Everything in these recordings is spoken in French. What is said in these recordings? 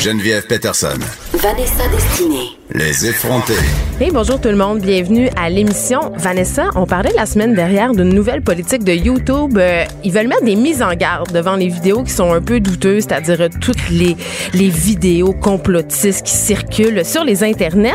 Geneviève Peterson. Vanessa Destinée. Les effrontés. Hey, bonjour tout le monde, bienvenue à l'émission. Vanessa, on parlait la semaine dernière d'une nouvelle politique de YouTube. Euh, ils veulent mettre des mises en garde devant les vidéos qui sont un peu douteuses, c'est-à-dire toutes les, les vidéos complotistes qui circulent sur les internets.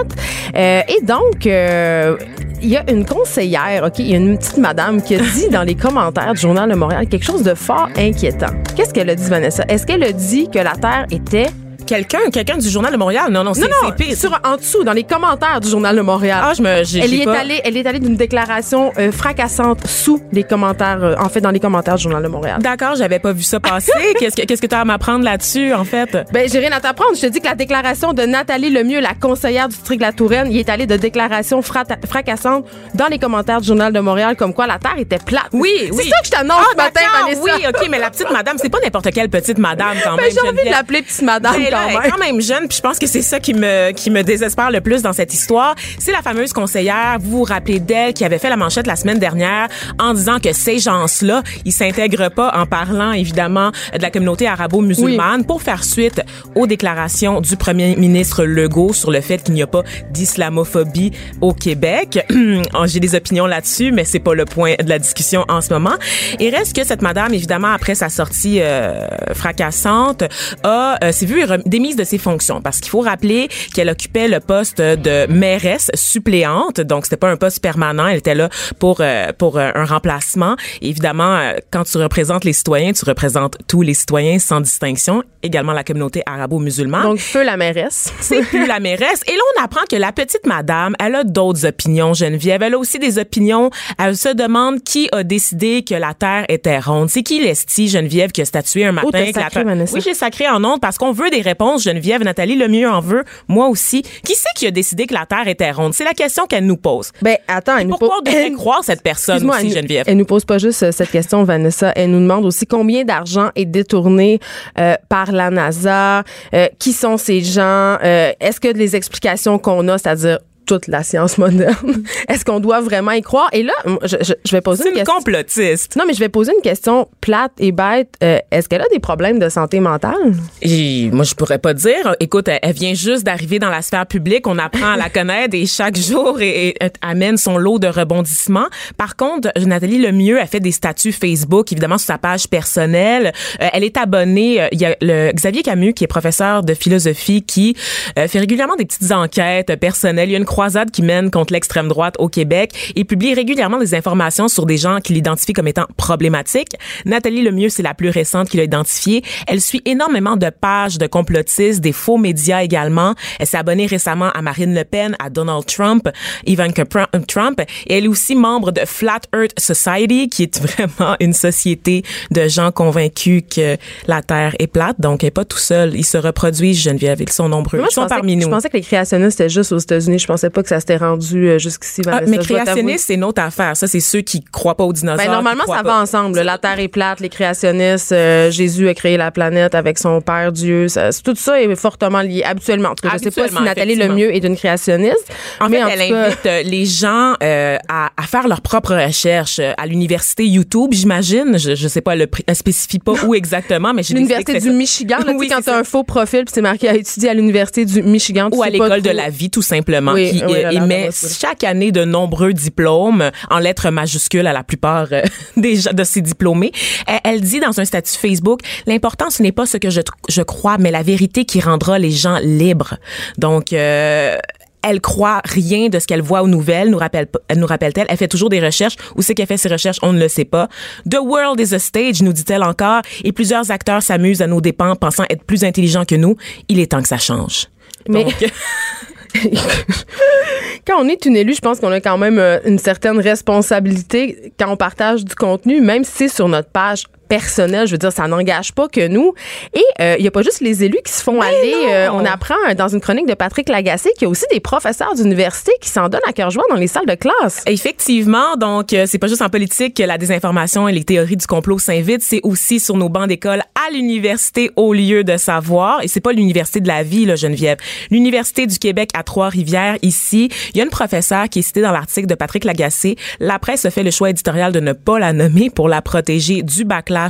Euh, et donc, euh, il y a une conseillère, OK, il y a une petite madame qui a dit dans les commentaires du Journal de Montréal quelque chose de fort inquiétant. Qu'est-ce qu'elle a dit, Vanessa? Est-ce qu'elle a dit que la Terre était Quelqu'un, quelqu'un du journal de Montréal. Non, non, c'est non, non, c'est pire. sur, en dessous, dans les commentaires du Journal de Montréal. Ah, je me, j'ai, elle j'ai est pas- allée, elle est allée d'une déclaration euh, fracassante sous les commentaires, euh, en fait, dans les commentaires du Journal de Montréal. D'accord, j'avais pas vu ça passer. qu'est-ce que, qu'est-ce que tu as à m'apprendre là-dessus, en fait? Ben, j'ai rien à t'apprendre. Je te dis que la déclaration de Nathalie Lemieux, la conseillère du district de la Touraine, il est allé de déclarations frata- fracassantes dans les commentaires du Journal de Montréal, comme quoi la Terre était plate. Oui, C'est oui. ça que je t'annonce Ah, ce matin, Vanessa. Oui, OK, mais la petite madame, c'est pas n'importe quelle petite madame, quand Ben, même. j'ai envie de l'appeler petite madame Ben quand elle est même. quand même jeune, puis je pense que c'est ça qui me qui me désespère le plus dans cette histoire. C'est la fameuse conseillère, vous vous rappelez d'elle, qui avait fait la manchette la semaine dernière en disant que ces gens-là, ils s'intègrent pas en parlant évidemment de la communauté arabo-musulmane pour faire suite aux déclarations du premier ministre Legault sur le fait qu'il n'y a pas d'islamophobie au Québec. J'ai des opinions là-dessus, mais c'est pas le point de la discussion en ce moment. Et reste que cette madame, évidemment, après sa sortie euh, fracassante, a euh, s'est vue démise de ses fonctions parce qu'il faut rappeler qu'elle occupait le poste de mairesse suppléante, donc c'était pas un poste permanent, elle était là pour euh, pour euh, un remplacement. Et évidemment, euh, quand tu représentes les citoyens, tu représentes tous les citoyens sans distinction, également la communauté arabo-musulmane. Donc, feu la mairesse. C'est plus la mairesse. Et là, on apprend que la petite madame, elle a d'autres opinions, Geneviève. Elle a aussi des opinions. Elle se demande qui a décidé que la Terre était ronde. C'est qui l'esti, Geneviève, qui a statué un matin Oh, t'as que la Terre... Oui, j'ai sacré en ondes parce qu'on veut des réponses, Geneviève. Nathalie Lemieux en veut. Moi aussi. Qui c'est qui a décidé que la Terre était ronde? C'est la question qu'elle nous pose. Ben, attends, elle nous Pourquoi on devrait croire cette personne aussi, elle, Geneviève? Elle nous pose pas juste euh, cette question, Vanessa. Elle nous demande aussi combien d'argent est détourné euh, par la NASA, euh, qui sont ces gens, euh, est-ce que les explications qu'on a, c'est-à-dire toute la science moderne, est-ce qu'on doit vraiment y croire? Et là, je, je- je vais poser C'est une une question. complotiste. Non, mais je vais poser une question plate et bête. Euh, est-ce qu'elle a des problèmes de santé mentale? Et moi, je pourrais pas dire. Écoute, elle, elle vient juste d'arriver dans la sphère publique. On apprend à la connaître et chaque jour, et, amène son lot de rebondissements. Par contre, Nathalie Lemieux a fait des statuts Facebook, évidemment, sur sa page personnelle. Euh, elle est abonnée. euh, Il y a le Xavier Camus, qui est professeur de philosophie, qui euh, fait régulièrement des petites enquêtes personnelles. Il y a une croisade qui mène contre l'extrême droite au Québec et publie régulièrement des informations sur des gens qu'il identifie comme étant problématiques. Nathalie Lemieux, c'est la plus récente qu'il a identifiée. Elle suit énormément de pages de complotistes, des faux médias également. Elle s'est abonnée récemment à Marine Le Pen, à Donald Trump, Ivanka Pr- Trump. Et elle est aussi membre de Flat Earth Society, qui est vraiment une société de gens convaincus que la Terre est plate. Donc, elle n'est pas tout seul. Ils se reproduisent, Geneviève. Ils sont nombreux. Moi, Ils sont parmi que- nous. je pensais que les créationnistes étaient juste aux États-Unis. Je pensais pas que ça s'était rendu euh, jusqu'ici. Ah, mais créationniste, c'est une autre affaire. Ça, c'est ceux qui croient pas aux dinosaures. Ben, normalement, ça pas. va ensemble. La Terre est plate, les créationnistes, euh, Jésus a créé la planète avec son Père Dieu. Ça, tout ça est fortement lié, habituellement. En tout cas, je sais pas si Nathalie. Lemieux est une créationniste. En mais fait, en elle cas, invite euh, les gens euh, à, à faire leurs propres recherches à l'université YouTube, j'imagine. Je, je sais pas, elle le elle spécifie pas où exactement, mais j'ai l'université du. Michigan, là, tu Oui, quand t'as un faux profil, puis c'est marqué à étudier à l'université du Michigan. ou à l'école de la vie, tout simplement, Oui, qui oui, euh, émet là. chaque année de nombreux diplômes en lettres majuscules à la plupart euh, des de ces diplômés. Elle, elle dit dans un statut Facebook, l'important ce n'est pas ce que je, je crois, mais la vérité qui rendra les gens libres. Donc euh, elle croit rien de ce qu'elle voit aux nouvelles, nous rappelle, elle nous rappelle-t-elle. Elle fait toujours des recherches. Où c'est qu'elle fait ses recherches? On ne le sait pas. The world is a stage, nous dit-elle encore. Et plusieurs acteurs s'amusent à nos dépens, pensant être plus intelligents que nous. Il est temps que ça change. Mais- Donc, quand on est une élue, je pense qu'on a quand même euh, une certaine responsabilité quand on partage du contenu, même si c'est sur notre page personnelle. Je veux dire, ça n'engage pas que nous. Et euh, il n'y a pas juste les élus qui se font aller. euh, on apprend euh, dans une chronique de Patrick Lagacé qu'il y a aussi des professeurs d'université qui s'en donnent à cœur joie dans les salles de classe. Effectivement, donc euh, c'est pas juste en politique que la désinformation et les théories du complot s'invitent, c'est aussi sur nos bancs d'école à l'université au lieu de savoir et c'est pas l'université de la vie là Geneviève. L'université du Québec à Trois-Rivières ici, il y a une professeure qui est citée dans l'article de Patrick Lagacé. La presse a fait le choix éditorial de ne pas la nommer pour la protéger du backlash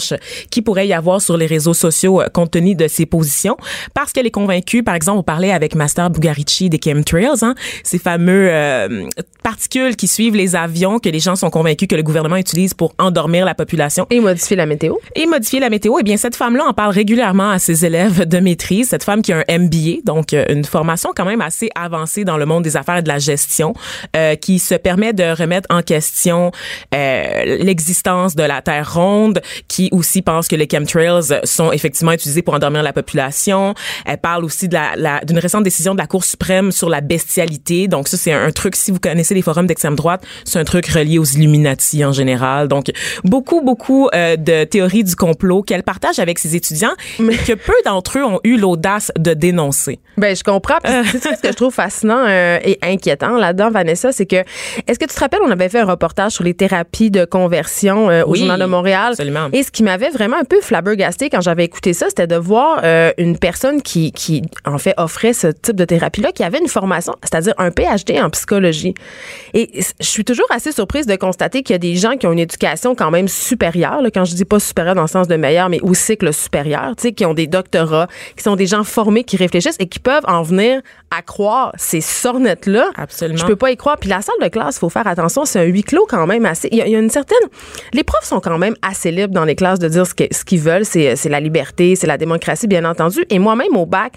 qui pourrait y avoir sur les réseaux sociaux euh, compte tenu de ses positions parce qu'elle est convaincue par exemple on parlait avec Master Bugarici des chemtrails hein, ces fameux euh, particules qui suivent les avions que les gens sont convaincus que le gouvernement utilise pour endormir la population Et modifier la météo. et modifier la météo. Eh bien, cette femme-là en parle régulièrement à ses élèves de maîtrise. Cette femme qui a un MBA, donc euh, une formation quand même assez avancée dans le monde des affaires et de la gestion, euh, qui se permet de remettre en question euh, l'existence de la Terre ronde, qui aussi pense que les chemtrails sont effectivement utilisés pour endormir la population. Elle parle aussi de la, la- d'une récente décision de la Cour suprême sur la bestialité. Donc ça, c'est un, un truc, si vous connaissez les forums d'extrême droite, c'est un truc relié aux Illuminati en général. Donc beaucoup, beaucoup euh, de théories du complot qu'elle partage avec ses étudiants, mais que peu d'entre eux ont eu l'audace de dénoncer. Ben, je comprends. C'est ce que je trouve fascinant euh, et inquiétant là-dedans, Vanessa, c'est que, est-ce que tu te rappelles, on avait fait un reportage sur les thérapies de conversion euh, au Oui, Journal de Montréal? absolument. Et ce qui m'avait vraiment un peu flabbergasté quand j'avais écouté ça, c'était de voir euh, une personne qui, qui, en fait, offrait ce type de thérapie-là, qui avait une formation, c'est-à-dire un PhD en psychologie. Et je suis toujours assez surprise de constater qu'il y a des gens qui ont une éducation quand même supérieure, là, quand je dis pas supérieure dans le sens de meilleur, mais au cycle supérieur, tu sais, qui ont des doctorats, qui sont des gens formés, qui réfléchissent et qui peuvent en venir à croire ces sornettes-là. Absolument. Je peux pas y croire. Puis la salle de classe, faut faire attention, c'est un huis clos quand même assez. Il y, a- il y a une certaine. Les profs sont quand même assez libres dans les classes de dire ce qu'ils veulent. C'est c'est la liberté, c'est la démocratie, bien entendu. Et moi-même au bac.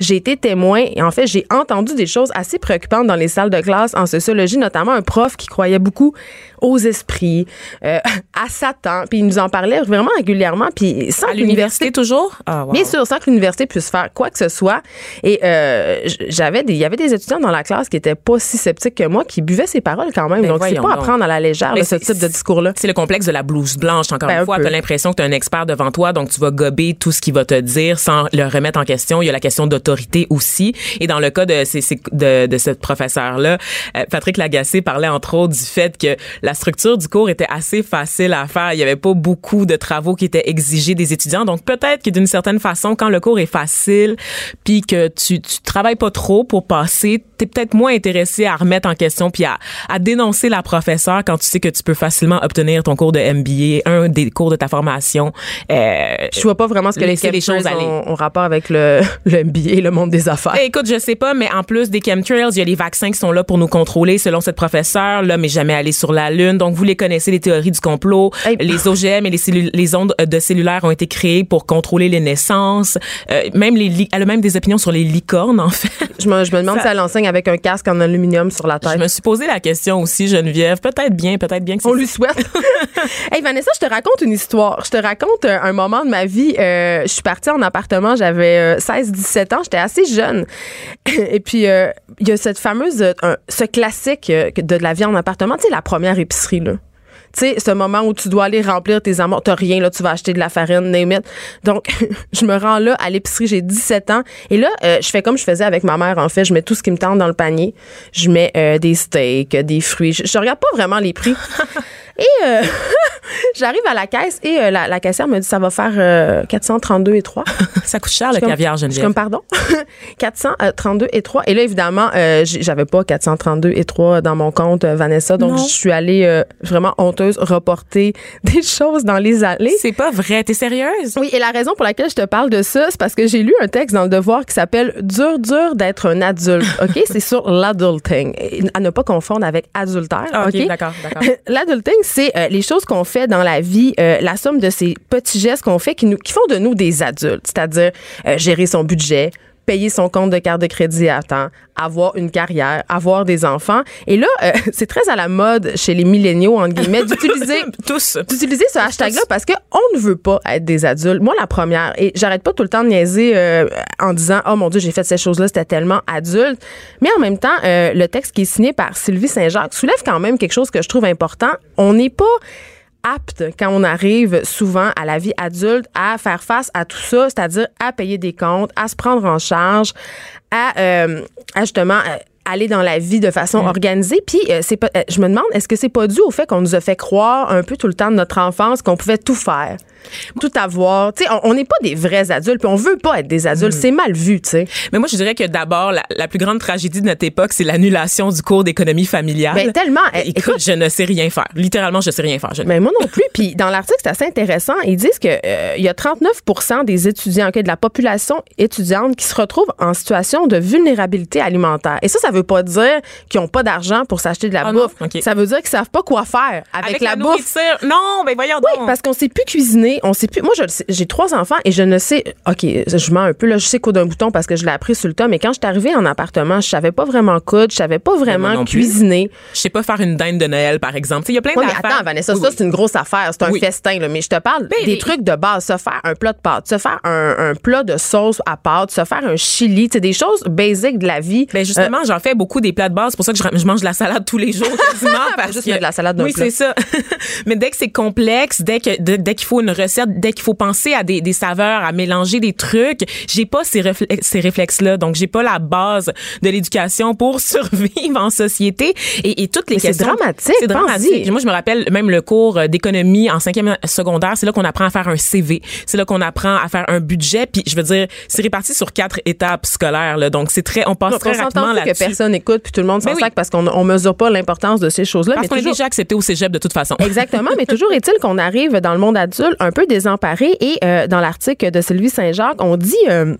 J'ai été témoin et en fait, j'ai entendu des choses assez préoccupantes dans les salles de classe en sociologie, notamment un prof qui croyait beaucoup aux esprits, euh, à Satan, puis il nous en parlait vraiment régulièrement, puis sans À l'université toujours? Ah, wow. Bien sûr, sans que l'université puisse faire quoi que ce soit. Et euh, j'avais des, il y avait des étudiants dans la classe qui étaient pas si sceptiques que moi, qui buvaient ces paroles quand même. Ben donc c'est pas à donc. prendre à la légère là, ce type de discours-là. C'est le complexe de la blouse blanche, encore Ben, un une fois. peu. Tu as l'impression que tu as un expert devant toi, donc tu vas gober tout ce qu'il va te dire sans le remettre en question. Il y a la question d'autorité aussi. Et dans le cas de, ces- de, de cette professeure-là, euh, Patrick Lagacé parlait entre autres du fait que la structure du cours était assez facile à faire. Il y avait pas beaucoup de travaux qui étaient exigés des étudiants. Donc peut-être que d'une certaine façon, quand le cours est facile, puis que tu, tu travailles pas trop pour passer, t'es peut-être moins intéressé à remettre en question puis à, à dénoncer la professeure quand tu sais que tu peux facilement obtenir ton cours de MBA, un des cours de ta formation. Euh, Je vois pas vraiment ce que les les choses ont, ont rapport avec le, le MBA et le monde des affaires. Eh, écoute, je sais pas, mais en plus des chemtrails, il y a les vaccins qui sont là pour nous contrôler, selon cette professeure. L'homme est jamais allé sur la Lune. Donc, vous les connaissez, les théories du complot. Hey. Les OGM et les, les ondes de cellulaires ont été créées pour contrôler les naissances. Euh, même les elle a même des opinions sur les licornes, en fait. Je me, je me demande Ça- si elle enseigne avec un casque en aluminium sur la tête. Je me suis posé la question aussi, Geneviève. Peut-être bien, peut-être bien que On lui souhaite. hey Vanessa, je te raconte une histoire. Je te raconte euh, un moment de ma vie. Euh, je suis partie en appartement, j'avais 16-17 ans, j'étais assez jeune. Et puis, euh, il y a cette fameuse, euh, ce classique euh, de la vie en appartement, tu sais, la première épicerie, là. Tu sais, ce moment où tu dois aller remplir tes amours, t'as rien, là, tu vas acheter de la farine, name. Donc, je me rends là à l'épicerie, j'ai 17 ans. Et là, je fais comme je faisais avec ma mère, en fait. Je mets tout ce qui me tente dans le panier. Je mets des steaks, des fruits. Je, je regarde pas vraiment les prix. Et euh, j'arrive à la caisse et euh, la, la caissière me dit ça va faire euh, 432 et 3. Ça coûte cher, le comme- caviar, Je suis Geneviève. comme, pardon? 432 et 3. Et là, évidemment, euh, j'avais pas 432 et 3 dans mon compte, euh, Vanessa. Donc, je suis allée vraiment honteuse reporter des choses dans les allées. C'est pas vrai. T'es sérieuse? Oui, et la raison pour laquelle je te parle de ça, c'est parce que j'ai lu un texte dans le Devoir qui s'appelle Dur, dur d'être un adulte. OK? c'est sur l'adulting. À ne pas confondre avec adultère. Ah, OK, OK? d'accord, d'accord. L'adulting, c'est euh, les choses qu'on fait dans la vie, euh, la somme de ces petits gestes qu'on fait qui, nous, qui font de nous des adultes. C'est-à-dire euh, gérer son budget, payer son compte de carte de crédit à temps, avoir une carrière, avoir des enfants. Et là, euh, c'est très à la mode chez les milléniaux, entre guillemets, d'utiliser Tous. d'utiliser ce hashtag-là parce qu'on ne veut pas être des adultes. Moi, la première, et j'arrête pas tout le temps de niaiser euh, en disant Oh mon Dieu, j'ai fait ces choses-là, c'était tellement adulte. Mais en même temps, euh, le texte qui est signé par Sylvie Saint-Jacques soulève quand même quelque chose que je trouve important. On n'est pas apte quand on arrive souvent à la vie adulte à faire face à tout ça, c'est-à-dire à payer des comptes, à se prendre en charge, à, euh, à justement euh, aller dans la vie de façon organisée. Puis euh, c'est pas, euh, je me demande, est-ce que c'est pas dû au fait qu'on nous a fait croire un peu tout le temps de notre enfance qu'on pouvait tout faire, tout avoir. Tu sais, on- n'est pas des vrais adultes, puis on veut pas être des adultes. C'est mal vu, tu sais. Mais moi, je dirais que d'abord, la, la plus grande tragédie de notre époque, c'est l'annulation du cours d'économie familiale. Ben, tellement. Eh, Écoute, écoute, je ne sais rien faire. Littéralement, je sais rien faire. Je- Mais moi non plus. Puis dans l'article, c'est assez intéressant. Ils disent que euh, il y a 39% des étudiants, de la population étudiante qui se retrouvent en situation de vulnérabilité alimentaire. Et ça, ça veut pas dire qu'ils ont pas d'argent pour s'acheter de la Ah non? bouffe. Ça veut dire qu'ils savent pas quoi faire avec, la, bouffe. Non, ben voyons Oui, donc. parce qu'on sait plus cuisiner, on sait plus. Moi, j'ai trois enfants et je ne sais. Ok, je mens un peu là. Je sais coudre un bouton parce que je l'ai appris sur le tas. Mais quand je suis arrivée en appartement, je savais pas vraiment coudre, je savais pas Ben, vraiment cuisiner. Je sais pas faire une dinde de Noël, par exemple. Il y a plein Oui, mais d'affaires. attends, Vanessa, Oui, ça, oui. c'est une grosse affaire. C'est un Oui. festin, là. Mais je te parle Mais- des trucs de base. Se faire un plat de pâtes, se faire un, un plat de sauce à pâtes, se faire un chili. C'est des choses basiques de la vie. Ben justement, j'en fais beaucoup des plats de base. C'est pour ça que je, je mange de la salade tous les jours quasiment. parce Juste que- de la salade Oui, c'est ça. Mais dès que c'est complexe, dès que dès, dès qu'il faut une recette, dès qu'il faut penser à des, des saveurs, à mélanger des trucs, j'ai pas ces, réfle- ces réflexes-là. Donc j'ai pas la base de l'éducation pour survivre en société. Et, et toutes les Mais c'est questions. dramatique, C'est dramatique. Moi, je me rappelle même le cours euh, d'économie en cinquième secondaire. C'est là qu'on apprend à faire un CV. C'est là qu'on apprend à faire un budget. Puis je veux dire, c'est réparti sur quatre étapes scolaires. Là. Donc c'est très, on passe Donc, très on rapidement que là-dessus. personne écoute puis tout le monde s'en Ben oui. sac parce qu'on on mesure pas l'importance de ces choses-là. Parce qu'on est déjà accepté au cégep de toute façon. Exactement, mais toujours est-il qu'on arrive dans le monde adulte un peu désemparé et euh, dans l'article de Sylvie Saint-Jacques, on dit euh,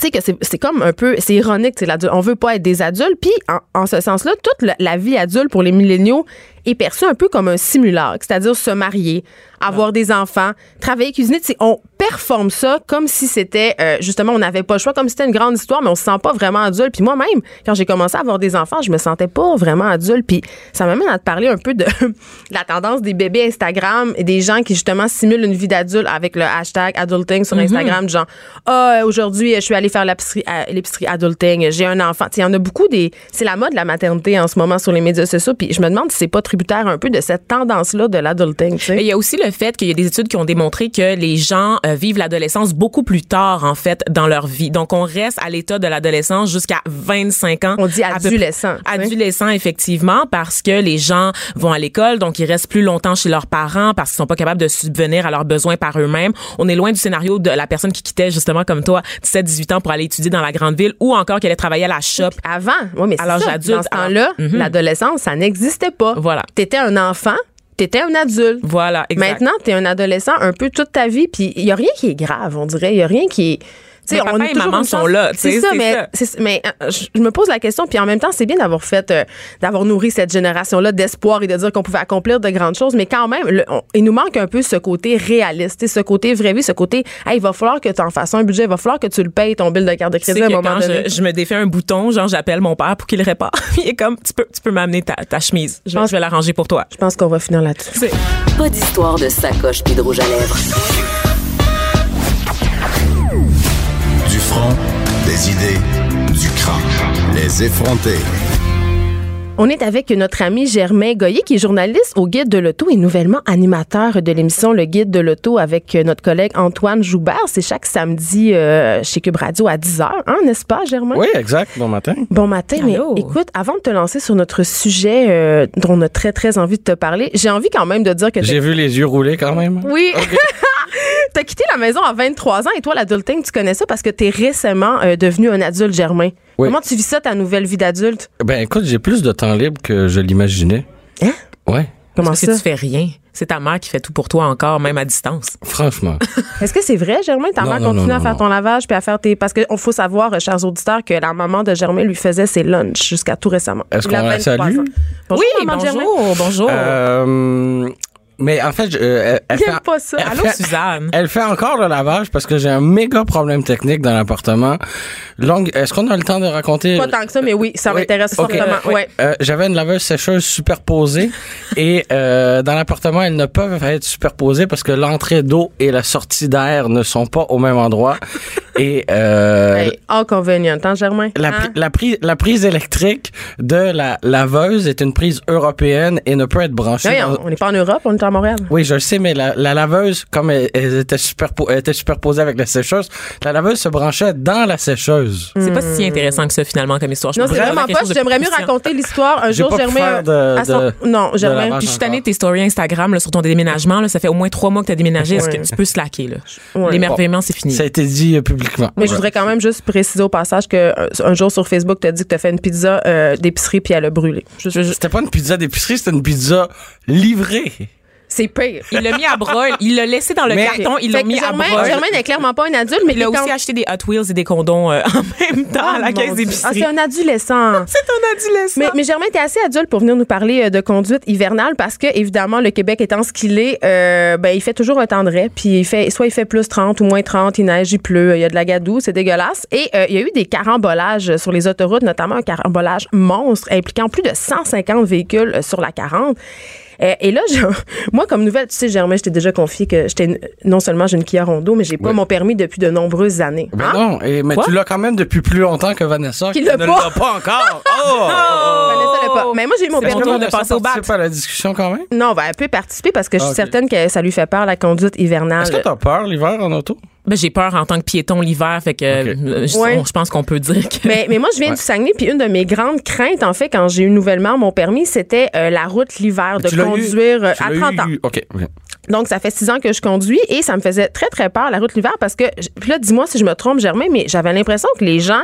que c'est comme un peu c'est ironique, c'est. On veut pas être des adultes, puis en, ce sens-là, toute la vie adulte pour les milléniaux est perçue un peu comme un simulacre, c'est-à-dire se marier, avoir des enfants, travailler, cuisiner. On performe ça comme si c'était euh, justement on n'avait pas le choix, comme si c'était une grande histoire, mais on se sent pas vraiment adulte. Puis moi-même, quand j'ai commencé à avoir des enfants, je me sentais pas vraiment adulte. Puis ça m'amène à te parler un peu de la tendance des bébés Instagram et des gens qui justement simulent une vie d'adulte avec le hashtag adulting sur Instagram, du genre ah aujourd'hui je suis allée faire l'épicerie l'épicerie adulting, j'ai un enfant. Il y en a beaucoup des c'est la mode de la maternité en ce moment sur les médias sociaux. Puis je me demande si c'est pas tributaire un peu de cette tendance là de l'adulting. il y a aussi le fait qu'il y a des études qui ont démontré que les gens euh, vivent l'adolescence beaucoup plus tard, en fait, dans leur vie. Donc, on reste à l'état de l'adolescence jusqu'à 25 ans. On dit peu adolescent. Adolescent, effectivement, parce que les gens vont à l'école, donc ils restent plus longtemps chez leurs parents parce qu'ils sont pas capables de subvenir à leurs besoins par eux-mêmes. On est loin du scénario de la personne qui quittait, justement, comme toi, 17-18 ans pour aller étudier dans la grande ville ou encore qui allait travailler à la shop. Avant, oui, mais c'est ça. adulte, Dans ce temps-là, Mhm. l'adolescence, ça n'existait pas. Voilà. T'étais un enfant, t'étais un adulte. Voilà, exact. Maintenant, t'es un adolescent un peu toute ta vie, puis il y a rien qui est grave, on dirait. Il y a rien qui est. tu sais, papa a et toujours maman une sont chance- là, C'est ça, mais, ça. c'est- mais euh, je me pose la question, puis en même temps, c'est bien d'avoir fait, euh, d'avoir nourri cette génération-là d'espoir et de dire qu'on pouvait accomplir de grandes choses, mais quand même, le- on- il nous manque un peu ce côté réaliste, ce côté vraie vie, ce côté, hey, il va falloir que tu en fasses un budget, il va falloir que tu le payes, ton bill de carte de crédit à un que moment quand donné. je, je me défais un bouton, genre j'appelle mon père pour qu'il le répare. Il est comme tu peux tu peux m'amener ta, ta chemise. Je, pense- je vais l'arranger pour toi. Je pense qu'on va finir là-dessus. Pas d'histoire de sacoche puis de rouge à lèvres. Front, des idées, du crâne. Les effronter. On est avec notre ami Germain Goyer, qui est journaliste au Guide de l'Auto et nouvellement animateur de l'émission Le Guide de l'Auto avec notre collègue Antoine Joubert. C'est chaque samedi euh, chez Cube Radio à 10h, hein, n'est-ce pas, Germain? Oui, exact. Bon matin. Bon matin, mais Allô? écoute, avant de te lancer sur notre sujet euh, dont on a très, très envie de te parler, j'ai envie quand même de dire que... J'ai vu les yeux rouler quand même. Oui! T'as quitté la maison à 23 ans et toi, l'adulting, tu connais ça parce que t'es récemment euh, devenu un adulte, Germain. Oui. Comment tu vis ça, ta nouvelle vie d'adulte? Ben écoute, j'ai plus de temps libre que je l'imaginais. Hein? Ouais, Comment Parce que ça? tu fais rien. C'est ta mère qui fait tout pour toi encore, même à distance. franchement. Est-ce que c'est vrai, Germain? Ta Non, mère non, continue non, à non, faire non. ton lavage puis à faire tes. Parce qu'il faut savoir, euh, chers auditeurs, que la maman de Germain lui faisait ses lunchs jusqu'à tout récemment. Est-ce qu'on la 23 salue? Bonjour, oui, maman de Germain. bonjour, bonjour. Euh, Mais en fait, je- euh, elle, fait, pas ça. elle Allô, fait- Suzanne? Elle fait encore le lavage parce que j'ai un méga problème technique dans l'appartement. Longue, est-ce qu'on a le temps de raconter? Pas tant que ça, mais oui, ça Oui, m'intéresse ok. fortement. Ouais. Euh, J'avais une laveuse sécheuse superposée et euh, dans l'appartement, elles ne peuvent être superposées parce que l'entrée d'eau et la sortie d'air ne sont pas au même endroit. Et euh, Hey, inconvénient, hein, Germain? la, Hein? la, prise, la prise électrique de la laveuse est une prise européenne et ne peut être branchée. Dans- on n'est pas en Europe, on est à Montréal. Oui, je le sais, mais la, la laveuse, comme elle, elle était, superpo- elle était superposée avec la sécheuse, la laveuse se branchait dans la sécheuse. C'est pas si intéressant que ça, finalement, comme histoire. Je Non, pense c'est vraiment pas. J'aimerais mieux raconter l'histoire. Un jour, Germain. faire de- à son- de- Non, Germain. Puis je suis tannée de tes stories Instagram là, sur ton déménagement. Là, ça fait au moins trois mois que tu as déménagé. Est-ce que tu peux slacker? Là? L'émerveillement, c'est fini. Ça a été dit euh, publiquement. Mais je voudrais quand même juste préciser au passage que euh, un jour sur Facebook, tu as dit que tu as fait une pizza euh, d'épicerie puis elle a brûlé. C'était pas une pizza d'épicerie, c'était une pizza livrée. C'est pire. Il l'a mis à broil. Il l'a laissé dans le Mais- carton. Il l'a mis à Germain, broil. Germain n'est clairement pas un adulte, mais Il a aussi quand- acheté des Hot Wheels et des condoms euh, en même temps à la Ah, caisse Dieu. Ah, d'épicerie. c'est un adolescent. C'est un adolescent. Mais, mais Germain, t'es assez adulte pour venir nous parler euh, de conduite hivernale parce que, évidemment, le Québec étant ce qu'il est, euh, ben, il fait toujours un temps de raie. Puis, il fait, soit il fait plus 30 ou moins 30, il neige, il pleut, il y a de la gadoue, c'est dégueulasse. Et euh, il y a eu des carambolages sur les autoroutes, notamment un carambolage monstre impliquant plus de 150 véhicules sur la 40. Euh, et là, je- moi, comme nouvelle, tu sais, Germain, je t'ai déjà confié que j'étais non seulement j'ai une Kia Rondo, mais j'ai pas mon permis depuis de nombreuses années. Ben Hein? non, et, mais Quoi? tu l'as quand même depuis plus longtemps que Vanessa. Qui ne pas? l'a pas encore. Oh! Vanessa l'a pas. Mais moi, j'ai eu mon permis. de passer au bat. participe à la discussion quand même? Non, ben, elle peut participer parce que je suis Ah, certaine que ça lui fait peur, la conduite hivernale. Est-ce que t'as peur l'hiver en auto? Ben, j'ai peur en tant que piéton l'hiver, fait que euh, je, Ouais. on- je pense qu'on peut dire que. mais, mais moi, je viens Ouais. du Saguenay, puis une de mes grandes craintes, en fait, quand j'ai eu nouvellement mon permis, c'était euh, la route l'hiver, de eu- conduire euh, à l'as 30 ans. Donc, ça fait six ans que je conduis et ça me faisait très, très peur, la route l'hiver, parce que, puis là, dis-moi si je me trompe, Germain, mais j'avais l'impression que les gens,